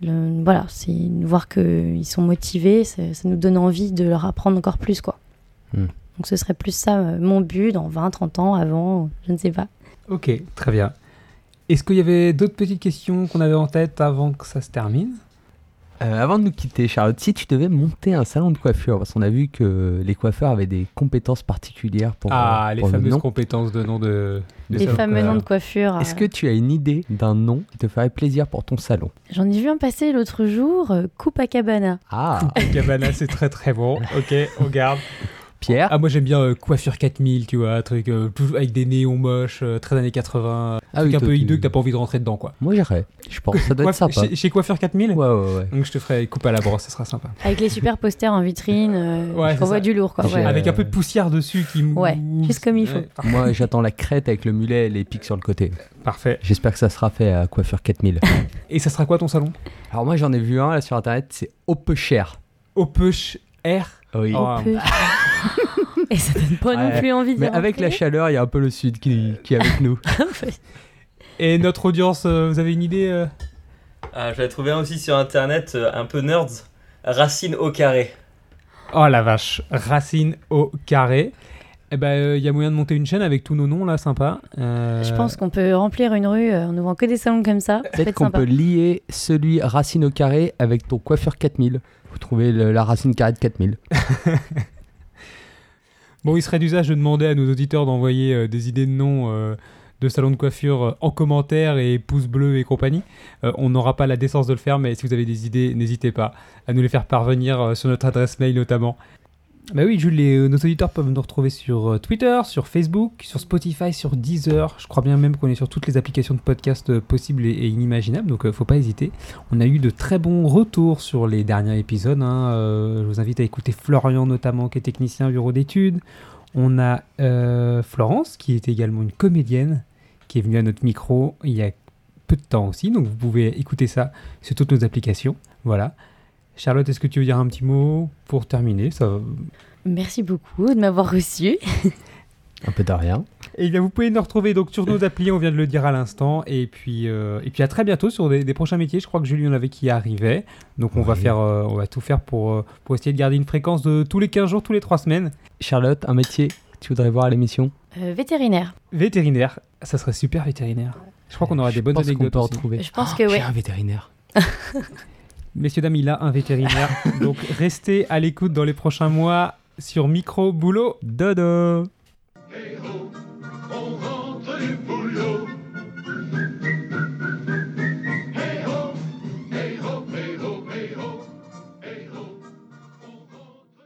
le- voilà, c'est voir qu'ils sont motivés, ça, ça nous donne envie de leur apprendre encore plus. quoi. Hmm. Donc ce serait plus ça euh, mon but dans 20, 30 ans, avant, je ne sais pas. Ok, très bien. Est-ce qu'il y avait d'autres petites questions qu'on avait en tête avant que ça se termine? Euh, avant de nous quitter, Charlotte, si tu devais monter un salon de coiffure, parce qu'on a vu que les coiffeurs avaient des compétences particulières pour, Ah, euh, les pour le fameuses nom. compétences de nom de... de Les salon. fameux noms de coiffure. Est-ce que tu as une idée d'un nom qui te ferait plaisir pour ton salon? J'en ai vu un passer l'autre jour, euh, Coupe à Cabana. Ah, Cabana, c'est très très bon. Ok, on garde. Pierre Ah, moi j'aime bien euh, Coiffure 4000, tu vois, un truc euh, avec des néons moches, euh, très années 80. Ah truc oui, un toi, peu tu- hideux que t'as pas envie de rentrer dedans, quoi. Moi j'irais. Je pense que ça doit être sympa. Chez, chez Coiffeur 4000 Ouais, ouais, ouais. Donc je te ferai coupe à la brosse, ça sera sympa. Avec les super posters en vitrine, euh, Ouais, revois ça. du lourd, quoi. Ouais. Avec un peu de poussière dessus qui mou- Ouais, juste comme il faut. Moi j'attends la crête avec le mulet et les pics sur le côté. Parfait. J'espère que ça sera fait à Coiffure 4000. Et ça sera quoi ton salon? Alors moi j'en ai vu un là sur internet, c'est au peu cher. Opush Air. Oui. Oh, Peu. Et ça donne pas non plus envie de Mais avec la chaleur, il y a un peu le sud qui, qui est avec nous. Et notre audience, euh, vous avez une idée euh Ah, j'avais trouvé un aussi sur internet, euh, un peu nerds. Racine au carré. Oh la vache, Racine au carré. Eh ben, il y a moyen de monter une chaîne avec tous nos noms là, sympa. Euh, Je pense qu'on peut remplir une rue euh, en ouvrant que des salons comme ça. Ça peut Peut-être être qu'on peut lier celui racine au carré avec ton coiffeur 4000. Vous trouvez le- la racine carrée de 4000. Bon, il serait d'usage de demander à nos auditeurs d'envoyer euh, des idées de noms euh, de salons de coiffure euh, en commentaire et pouces bleus et compagnie. Euh, on n'aura pas la décence de le faire, mais si vous avez des idées, n'hésitez pas à nous les faire parvenir euh, sur notre adresse mail notamment. Bah oui, Jules, les- euh, nos auditeurs peuvent nous retrouver sur euh, Twitter, sur Facebook, sur Spotify, sur Deezer. Je crois bien même qu'on est sur toutes les applications de podcast euh, possibles et, inimaginables, donc euh, faut pas hésiter. On a eu de très bons retours sur les derniers épisodes. hein. Je vous invite à écouter Florian notamment, qui est technicien bureau d'études. On a Florence, qui est également une comédienne, qui est venue à notre micro il y a peu de temps aussi, donc vous pouvez écouter ça sur toutes nos applications. Voilà. Charlotte, est-ce que tu veux dire un petit mot pour terminer ça... Merci beaucoup de m'avoir reçu. Un peu de rien. Et bien, vous pouvez nous retrouver donc sur nos applis, on vient de le dire à l'instant, et puis euh, et puis à très bientôt sur des, des prochains métiers. Je crois que Julie en avait qui arrivait, donc on va Oui. faire, euh, on va tout faire pour euh, pour essayer de garder une fréquence de tous les 15 jours, tous les 3 semaines. Charlotte, un métier que tu voudrais voir à l'émission? Euh, vétérinaire. Vétérinaire, ça serait super vétérinaire. Je crois qu'on aura Je des bonnes anecdotes peut en aussi. trouver. Je pense Oh, que ouais. un vétérinaire. Messieurs, dames, il a un vétérinaire. donc restez à l'écoute dans les prochains mois sur Micro Boulot Dodo.